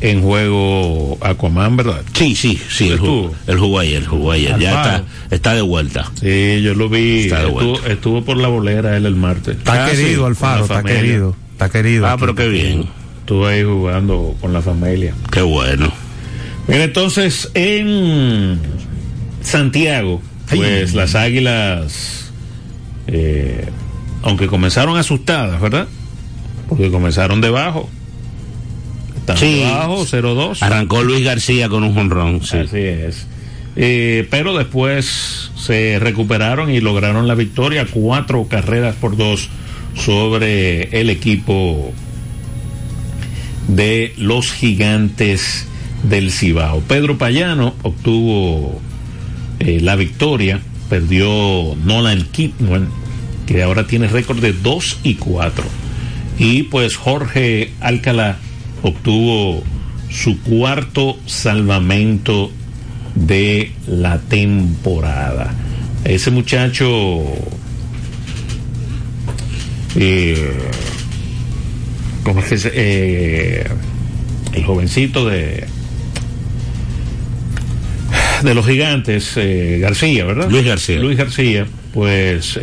en juego Aquaman, ¿verdad? Sí, sí, sí, el jugó, el jugó ayer, jugó ayer. Ya está, está de vuelta. Sí, yo lo vi. Está de Estuvo, vuelta. estuvo por la bolera él el martes. Está Ah, querido, sí, Alfaro, está familia. querido. Está querido. Ah, aquí. pero qué bien. Estuvo ahí jugando con la familia. Qué bueno. Mira, entonces en Santiago, pues las águilas, eh, aunque comenzaron asustadas, ¿verdad? Porque comenzaron debajo. Sí. debajo, 0-2. Arrancó Luis García con un jonrón. Sí. Así es. Eh, pero después se recuperaron y lograron la victoria, cuatro carreras por dos sobre el equipo de los gigantes del Cibao. Pedro Payano obtuvo eh, la victoria, perdió Nolan Kidman, que ahora tiene récord de 2 y 4. Y pues Jorge Alcalá obtuvo su cuarto salvamento de la temporada. Ese muchacho eh, ¿cómo es que se, eh, el jovencito de de los gigantes eh, García, ¿verdad? Luis García. Luis García, pues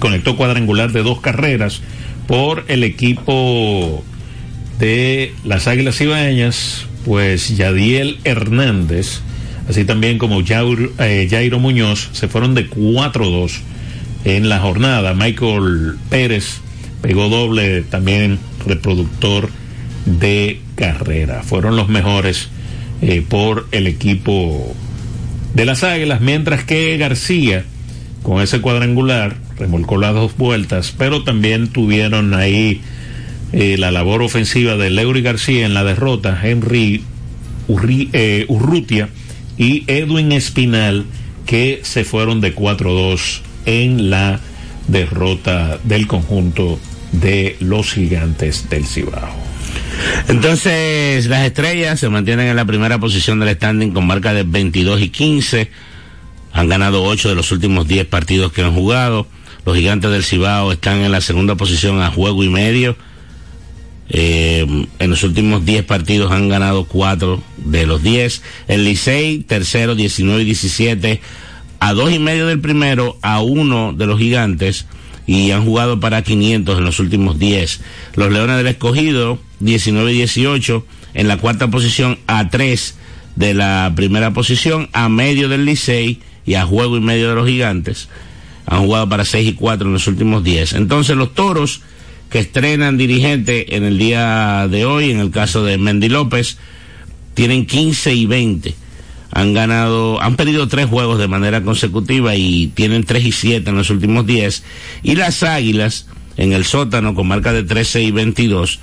conectó cuadrangular de dos carreras por el equipo de las Águilas Ibaeñas, pues Yadiel Hernández, así también como Jairo, eh, Jairo Muñoz, se fueron de 4-2 en la jornada. Michael Pérez pegó doble, también reproductor de carrera. Fueron los mejores eh, por el equipo de las Águilas, mientras que García, con ese cuadrangular, remolcó las dos vueltas, pero también tuvieron ahí eh, la labor ofensiva de Leury García en la derrota, Henry eh, Urrutia y Edwin Espinal, que se fueron de 4-2 en la derrota del conjunto de los gigantes del Cibao. Entonces, las estrellas se mantienen en la primera posición del standing con marca de 22 y 15. Han ganado 8 de los últimos 10 partidos que han jugado. Los gigantes del Cibao están en la segunda posición a juego y medio. Eh, en los últimos 10 partidos han ganado 4 de los 10. El Licey, tercero, 19 y 17. A dos y medio del primero, a uno de los gigantes. Y han jugado para 500 en los últimos 10. Los Leones del Escogido, 19 y 18. En la cuarta posición, a 3 de la primera posición, a medio del Licey y a juego y medio de los gigantes han jugado para 6 y 4 en los últimos 10. Entonces los toros que estrenan dirigente en el día de hoy, en el caso de Mendy López, tienen 15 y 20. Han ganado, han perdido tres juegos de manera consecutiva y tienen 3 y 7 en los últimos 10. Y las águilas, en el sótano, con marca de 13 y 22,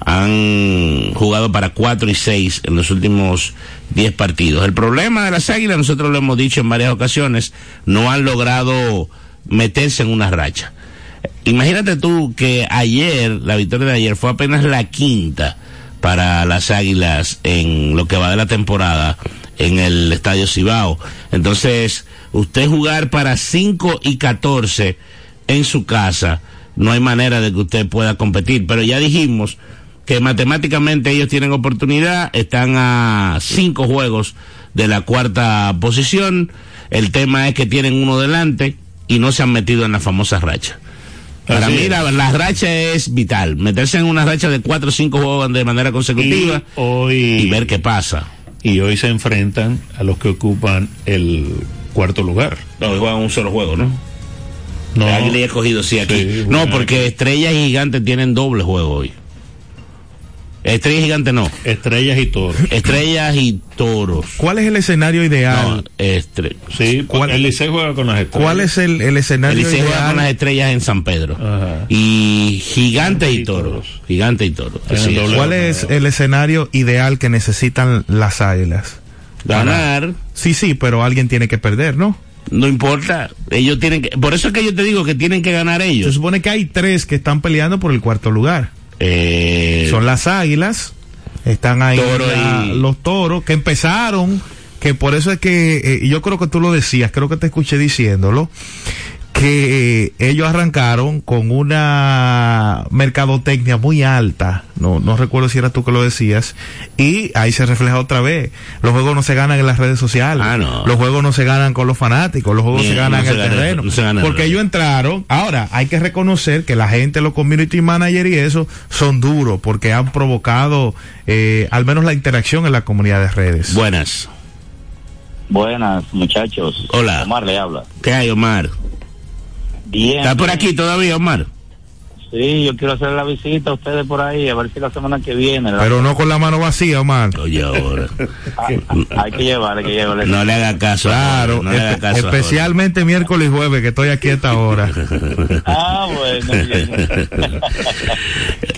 han jugado para 4 y 6 en los últimos 10 partidos. El problema de las águilas, nosotros lo hemos dicho en varias ocasiones, no han logrado meterse en una racha. Imagínate tú que ayer, la victoria de ayer fue apenas la quinta para las Águilas en lo que va de la temporada en el Estadio Cibao. Entonces, usted jugar para 5 y 14 en su casa, no hay manera de que usted pueda competir. Pero ya dijimos que matemáticamente ellos tienen oportunidad, están a cinco juegos de la cuarta posición. El tema es que tienen uno delante y no se han metido en la famosa racha. Para mí la, racha es vital, meterse en una racha de cuatro o cinco juegos de manera consecutiva y, hoy, y ver qué pasa. Y hoy se enfrentan a los que ocupan el cuarto lugar. No, juegan un solo juego, ¿no? No. Sí aquí. Sí, no, porque Estrellas y Gigantes tienen doble juego hoy. Estrellas y Gigantes no. Estrellas y toros. Estrellas y toros. ¿Cuál es el escenario No, ideal? estre- Sí, ¿Cuál- el Licey juega con las estrellas. ¿Cuál es el, el El escenario Licey juega con las estrellas en San Pedro. Ajá. Y Gigantes y Y toros. Gigantes y toros. El Así es. ¿Cuál es el escenario ideal que necesitan las águilas? Ganar. Sí, sí, pero alguien tiene que perder, ¿no? No importa, ellos tienen que, por eso es que yo te digo que tienen que ganar Se ellos. supone que hay tres que están peleando por el cuarto lugar. Eh, Son las águilas, están ahí Toro la- y- los toros que empezaron, que por eso es que, eh, yo creo que tú lo decías, creo que te escuché diciéndolo, que ellos arrancaron con una mercadotecnia muy alta, no, no recuerdo si era tú que lo decías, y ahí se refleja otra vez, los juegos no se ganan en las redes sociales, Ah, no. los juegos no se ganan con los fanáticos, los juegos se ganan no en se el gana- terreno, no gana porque el- ellos entraron, ahora hay que reconocer que la gente, los community managers y eso son duros, porque han provocado eh, al menos la interacción en la comunidad de redes. buenas. Buenas, muchachos. Hola. Omar le habla. ¿Qué hay, Omar? Bien. ¿Está por aquí todavía, Omar? Sí, yo quiero hacer la visita a ustedes por ahí, a ver si la semana que viene. la- Pero no con la mano vacía, Omar. Oye, ahora. Ah, ah, hay que llevar, hay que llevar. No le haga caso. Claro, ahora, no le haga espe- caso. ahora. especialmente miércoles y jueves, que estoy aquí a esta hora. Ah, bueno.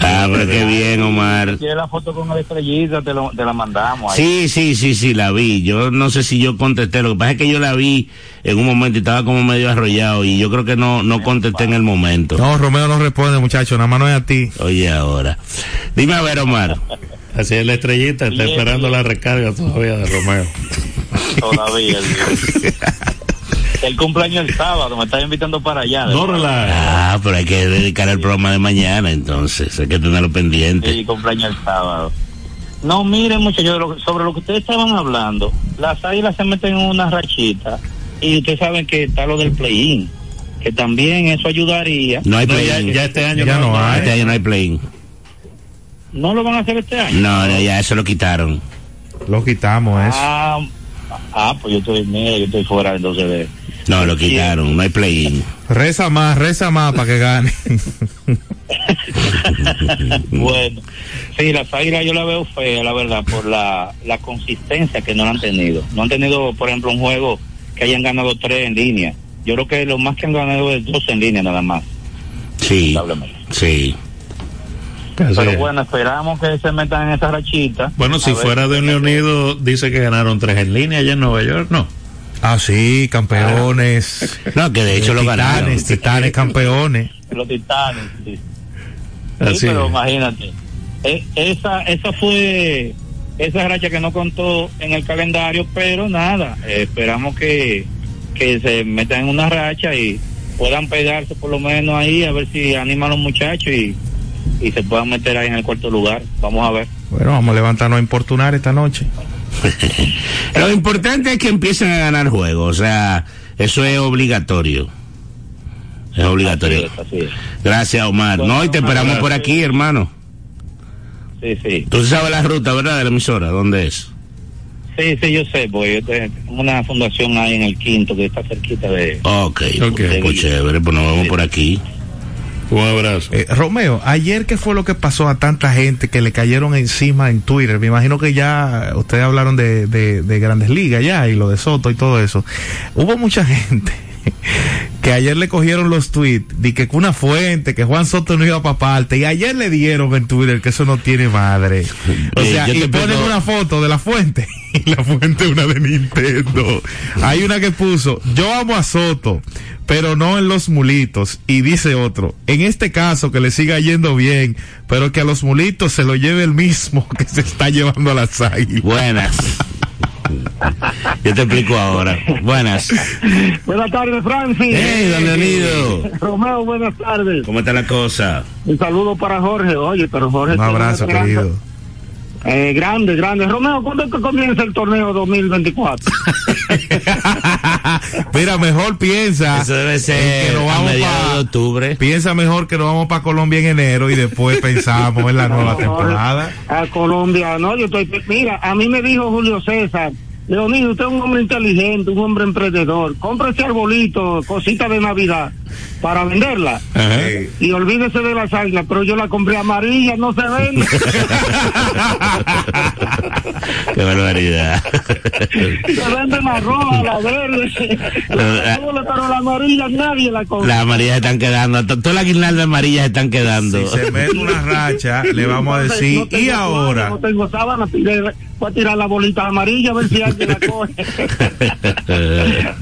bien. ah, pero qué bien, Omar. Quiere la foto con la estrellita, te, lo- te la mandamos. ahí. Sí, sí, sí, sí, la vi. Yo no sé si yo contesté. Lo que pasa es que yo la vi en un momento y estaba como medio arrollado y yo creo que no, no contesté en el momento. No, Romeo no responde, muchacho, nada más no es a ti. Oye, ahora. Dime a ver, Omar. Así es la estrellita, está Bien, esperando bien. la recarga todavía de Romeo. Todavía. el cumpleaños el sábado, me está invitando para allá. No relaja. Ah, pero hay que dedicar el programa de mañana, entonces. Hay que tenerlo pendiente. Sí, cumpleaños el sábado. No, miren, muchachos, sobre lo que ustedes estaban hablando, las águilas se meten en una rachita y ustedes saben que está lo del play-in. que también eso ayudaría. No hay No, ya, este año Ya no hay. Este año no hay play. ¿No lo van a hacer este año? No, no, ya eso lo quitaron. Lo quitamos eso. Ah, ah, pues yo estoy, mira, yo estoy fuera entonces de... No, lo quitaron. No hay play. Reza más, reza más para que gane. bueno, sí, las águilas yo la veo fea, la verdad, por la, la consistencia que no han tenido. No han tenido, por ejemplo, un juego que hayan ganado tres en línea. Yo creo que lo más que han ganado es dos en línea nada más. Sí. lamentablemente. Sí. Pero bueno, esperamos que se metan en esa rachita. Bueno, si fuera de Unión Unido, dice que ganaron tres en línea allá en Nueva York, no. Ah, sí, campeones. No, que de hecho lo titanes, ganaron. Titanes, campeones. Los titanes, sí. Sí, Así pero es. imagínate. E- esa, esa fue esa racha que no contó en el calendario, pero nada, esperamos que, que se metan en una racha y puedan pegarse por lo menos ahí, a ver si animan a los muchachos y, y se puedan meter ahí en el cuarto lugar. Vamos a ver. Bueno, vamos a levantarnos a importunar esta noche. Lo importante es que empiecen a ganar juegos. O sea, eso es obligatorio. Es obligatorio. Así es, así es. Gracias, Omar. Bueno, no, y te esperamos gracias. por aquí, hermano. Sí, sí. Tú sabes la ruta, ¿verdad? De la emisora. ¿Dónde es? Sí, sí, yo sé, porque yo tengo una fundación ahí en el quinto que está cerquita de... Ok. Ok. Pues chévere, pues nos vemos por aquí. Un abrazo. Eh, Romeo, ayer qué fue lo que pasó a tanta gente que le cayeron encima en Twitter. Me imagino que ya ustedes hablaron de, de, de Grandes Ligas ya y lo de Soto y todo eso. Hubo mucha gente que ayer le cogieron los tweets de que una fuente, que Juan Soto no iba para parte y ayer le dieron en Twitter que eso no tiene madre. O sea, y ponen una foto de la fuente y la fuente es una de Nintendo. Hay una que puso, yo amo a Soto, pero no en los mulitos. Y dice otro, en este caso que le siga yendo bien, pero que a los mulitos se lo lleve el mismo que se está llevando a las águilas. Buenas. Yo te explico ahora. Buenas. Buenas tardes, Francis. Hey, don Leonido. Romeo, buenas tardes. ¿Cómo está la cosa? Un saludo para Jorge. Oye, pero Jorge. Un abrazo, querido. Eh, grande, grande. Romeo, ¿cuándo es que comienza el torneo 2024? Mira, mejor piensa. Eso debe ser que nos a vamos mediados pa- de octubre. Piensa mejor que nos vamos para Colombia en enero y después pensamos en la nueva temporada. A Colombia, no, yo estoy. Mira, a mí me dijo Julio César. Leonido, usted es un hombre inteligente, un hombre emprendedor. Compre ese arbolito, cosita de Navidad, para venderla. Y olvídese de las águilas, pero yo la compré amarilla, no se vende. Qué barbaridad. se vende la roja, la verde, la azul, pero la amarilla nadie la compra. Las amarillas están quedando. to- Todas las guirnaldas amarillas están quedando. Si se mete una racha, le vamos a decir, no tengo y ahora, No tengo sábana, tiré- voy a tirar la bolita amarilla a ver si alguien la coge.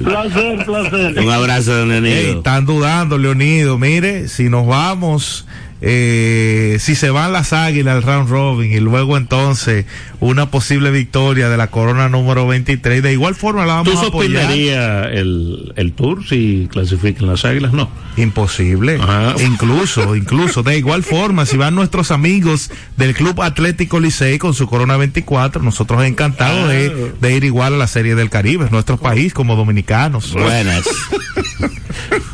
placer, placer. Un abrazo, don Ey, Dudando, Leonido, mire, si nos vamos, eh, si se van las águilas al round robin y luego entonces una posible victoria de la corona número 23, de igual forma la ¿Tú vamos a apoyar. el, el tour si clasifican las águilas? No. Imposible. Ajá. Incluso, incluso. De igual forma, si van nuestros amigos del Club Atlético Licey con su Corona 24, nosotros encantados de, de ir igual a la Serie del Caribe, es nuestro país como dominicanos. Buenas.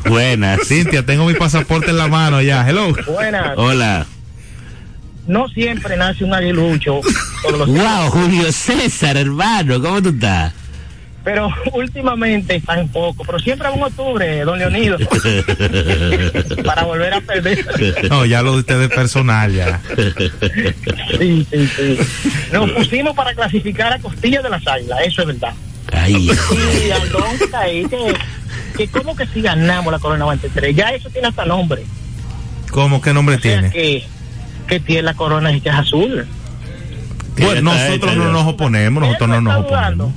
Buenas. Cintia, tengo mi pasaporte en la mano ya. Hello. Buenas. Hola. No siempre nace un aguilucho, todos los Wow, Julio César, hermano, ¿cómo tú estás? pero últimamente está en poco. Pero siempre en octubre, don Leonido, para volver a perder. No, ya lo de ustedes personal ya. Sí, sí, sí. Nos pusimos para clasificar a Costilla de las Águilas, eso es verdad. Ay, Y está ahí, que, que como que si ganamos la Corona 93, ya eso tiene hasta nombre. ¿Cómo? ¿Qué nombre O sea tiene? que, que tiene la corona y que es azul. Bueno, nosotros no nos oponemos, nosotros no nos oponemos.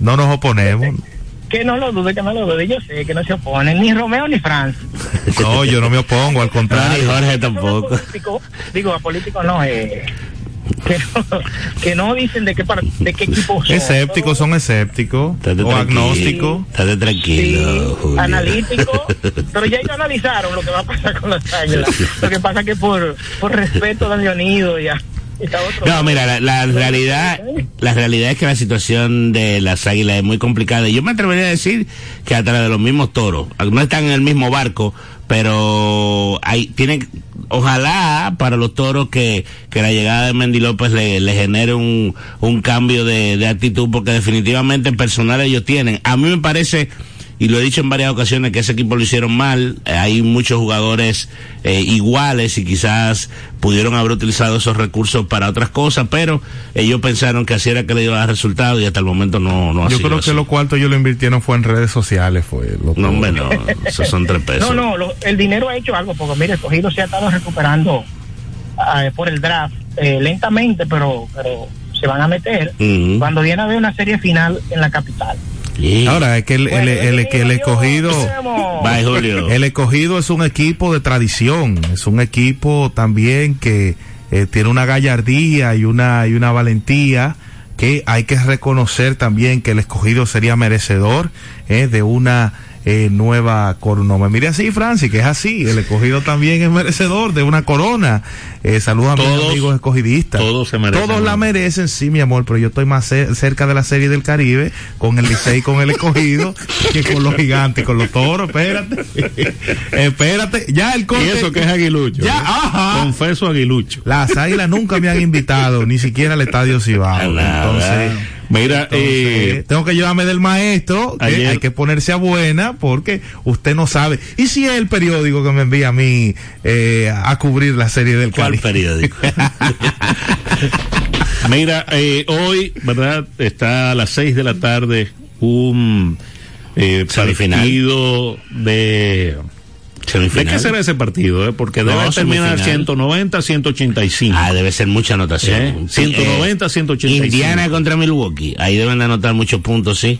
No nos oponemos. Que no lo dude, que no lo dude. Yo sé que no se oponen, ni Romeo ni Franz. No, yo no me opongo, al contrario. Jorge tampoco. Político, digo, a políticos no, eh, que no, que no dicen de qué, par- de qué equipo son. Escépticos son escépticos o agnósticos. Estate Sí, tranquilo, Julio. analítico, pero ya ellos analizaron lo que va a pasar con las águilas. Lo que pasa que por, por respeto a Leonido ya No, mira, la, la realidad, la realidad es que la situación de las águilas es muy complicada. Y yo me atrevería a decir que hasta de los mismos toros, no están en el mismo barco, pero hay, tienen, ojalá para los toros que, que la llegada de Mendy López le, le genere un, un cambio de, de actitud, porque definitivamente personal ellos tienen. A mí me parece y lo he dicho en varias ocasiones que ese equipo lo hicieron mal. Eh, hay muchos jugadores eh, iguales y quizás pudieron haber utilizado esos recursos para otras cosas, pero ellos pensaron que así era que le iba a dar resultados y hasta el momento no, no ha Yo sido creo así. que lo cuarto ellos lo invirtieron fue en redes sociales, fue. Lo No, hombre, no, esos son tres pesos. No, no, lo- el dinero ha hecho algo, porque mire, el cogido se ha estado recuperando ah, por el draft eh, lentamente, pero, pero se van a meter cuando viene a haber una serie final en la capital. Ahora, es que el, el, el- que el escogido. Bye, Julio. El escogido es un equipo de tradición. Es un equipo también que eh, tiene una gallardía y una, y una valentía que hay que reconocer también que el escogido sería merecedor eh, de una eh, nueva corona. Me mire así, Francis, que es así. El escogido también es merecedor de una corona. Eh, saludos a mis amigos escogidistas. todos se merecen Todos la merecen, sí, mi amor, pero yo estoy más cer- cerca de la serie del Caribe con el Licey y con el escogido que con los gigantes, con los toros. Espérate. Espérate. Ya el Y corte. eso que es aguilucho. Ya, ¿eh? ajá. Confeso aguilucho. Las águilas nunca me han invitado, ni siquiera al estadio Cibao. Entonces. Mira, entonces, eh, tengo que llevarme del maestro, que ayer- hay que ponerse a buena porque usted no sabe. ¿Y si es el periódico que me envía a mí eh, a cubrir la serie del ¿Cuál Caribe? periódico? Mira, eh, hoy, ¿verdad? Está a las 6 de la tarde un eh, partido de... Semifinal. ¿De qué será ese partido? eh? Porque No, debe terminar semifinal. 190, 185. Ah, debe ser mucha anotación. ¿Eh? 190, 185. Indiana contra Milwaukee. Ahí deben de anotar muchos puntos, sí.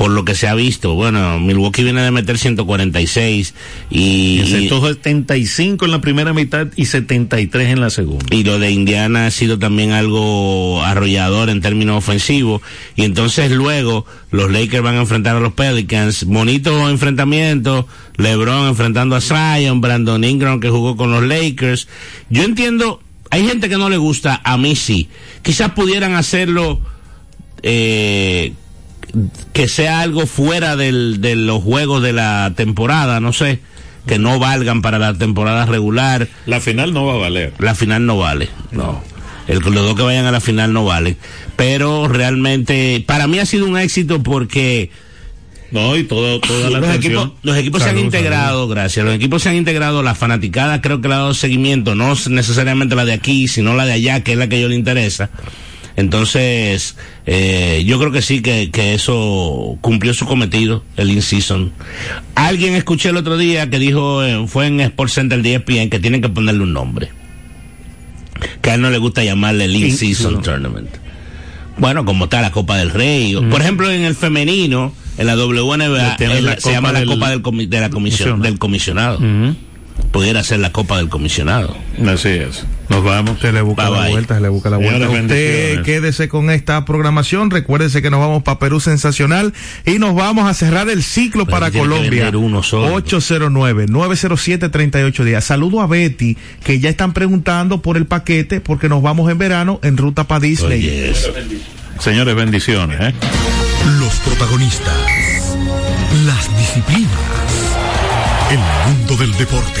Por lo que se ha visto. Bueno, Milwaukee viene de meter 146 y, Encestó 75 en la primera mitad y 73 en la segunda. y lo de Indiana ha sido también algo arrollador en términos ofensivos. Y entonces luego los Lakers van a enfrentar a los Pelicans. Bonito enfrentamiento. LeBron enfrentando a Zion, Brandon Ingram que jugó con los Lakers. Yo entiendo, hay gente que no le gusta, a mí sí. Quizás pudieran hacerlo eh, que sea algo fuera del, de los juegos de la temporada, no sé, que no valgan para la temporada regular. La final no va a valer. La final no vale, no. El, los dos que vayan a la final no valen. Pero realmente, para mí ha sido un éxito porque No, y todo, toda la los atención. equipos, los equipos se han Salud, integrado, gracias. Los equipos se han integrado, la fanaticada creo que le ha dado seguimiento, no necesariamente la de aquí, sino la de allá, que es la que ellos les interesa. Entonces, eh, yo creo que sí, que, que eso cumplió su cometido, el in-season. Alguien escuché el otro día que dijo, eh, fue en Sports Center de ESPN, que tienen que ponerle un nombre. Que a él no le gusta llamarle el in-season In- tournament. Bueno, como está la Copa del Rey. Por ejemplo, en el femenino, en la WNBA, la se Copa llama la del- Copa del, comi- de la comisión, Comisionado. del comisionado. Pudiera ser la Copa del comisionado. Así es. Nos vamos. Se le busca Bye, la bye. vuelta, se le busca la Señores, vuelta. Usted quédese con esta programación. Recuérdese que nos vamos para Perú Sensacional y nos vamos a cerrar el ciclo Pero para Colombia. vender uno solo. 809-907-38 días. Saludo a Betty, que ya están preguntando por el paquete porque nos vamos en verano en ruta para Disney. Oye. Señores, bendiciones. ¿eh? Los protagonistas. Las disciplinas. El mundo del deporte.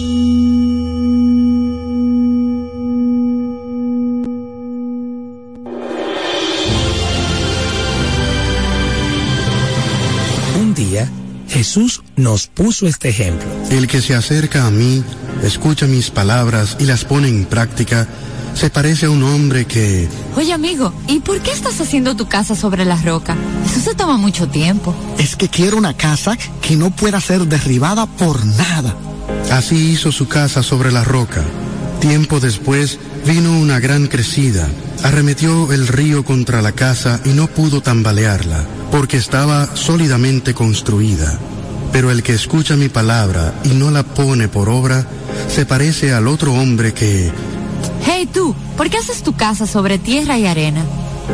Un día, Jesús nos puso este ejemplo. El que se acerca a mí, escucha mis palabras y las pone en práctica, se parece a un hombre que... Oye amigo, ¿y por qué estás haciendo tu casa sobre la roca? Eso se toma mucho tiempo. Es que quiero una casa que no pueda ser derribada por nada. Así hizo su casa sobre la roca. Tiempo después vino una gran crecida, arremetió el río contra la casa y no pudo tambalearla. Porque estaba sólidamente construida. Pero el que escucha mi palabra y no la pone por obra, se parece al otro hombre que... Hey tú, ¿por qué haces tu casa sobre tierra y arena?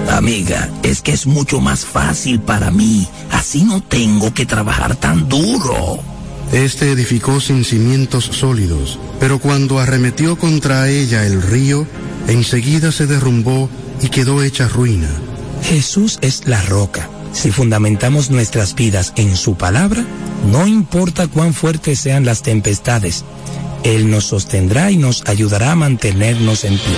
Amiga, es que es mucho más fácil para mí. Así no tengo que trabajar tan duro. Este edificó sin cimientos sólidos, pero cuando arremetió contra ella el río, enseguida se derrumbó y quedó hecha ruina. Jesús es la roca. Si fundamentamos nuestras vidas en su palabra, no importa cuán fuertes sean las tempestades, Él nos sostendrá y nos ayudará a mantenernos en pie.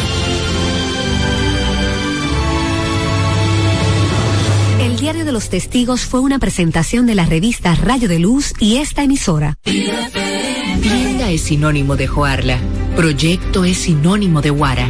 El Diario de los Testigos fue una presentación de la revista Rayo de Luz y esta emisora. Tienda es sinónimo de Joarla. Proyecto es sinónimo de Guara.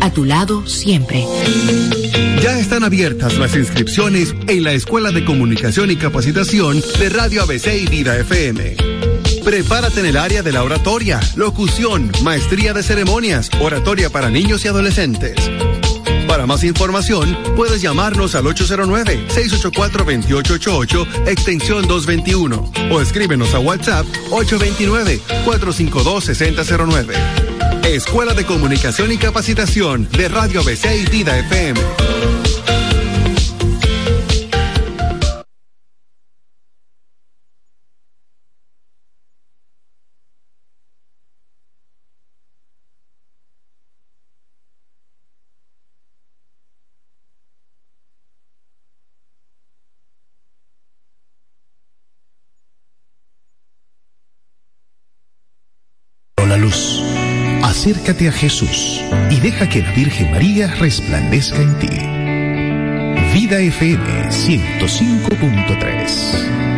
A tu lado siempre. Ya están abiertas las inscripciones en la Escuela de Comunicación y Capacitación de Radio ABC y Vida FM. Prepárate en el área de la oratoria, locución, maestría de ceremonias, oratoria para niños y adolescentes. Para más información, puedes llamarnos al 809-684-2888, extensión 221, o escríbenos a WhatsApp 829-452-6009. Escuela de Comunicación y Capacitación de Radio ABC y Vida FM. Acércate a Jesús y deja que la Virgen María resplandezca en ti. Vida FM 105.3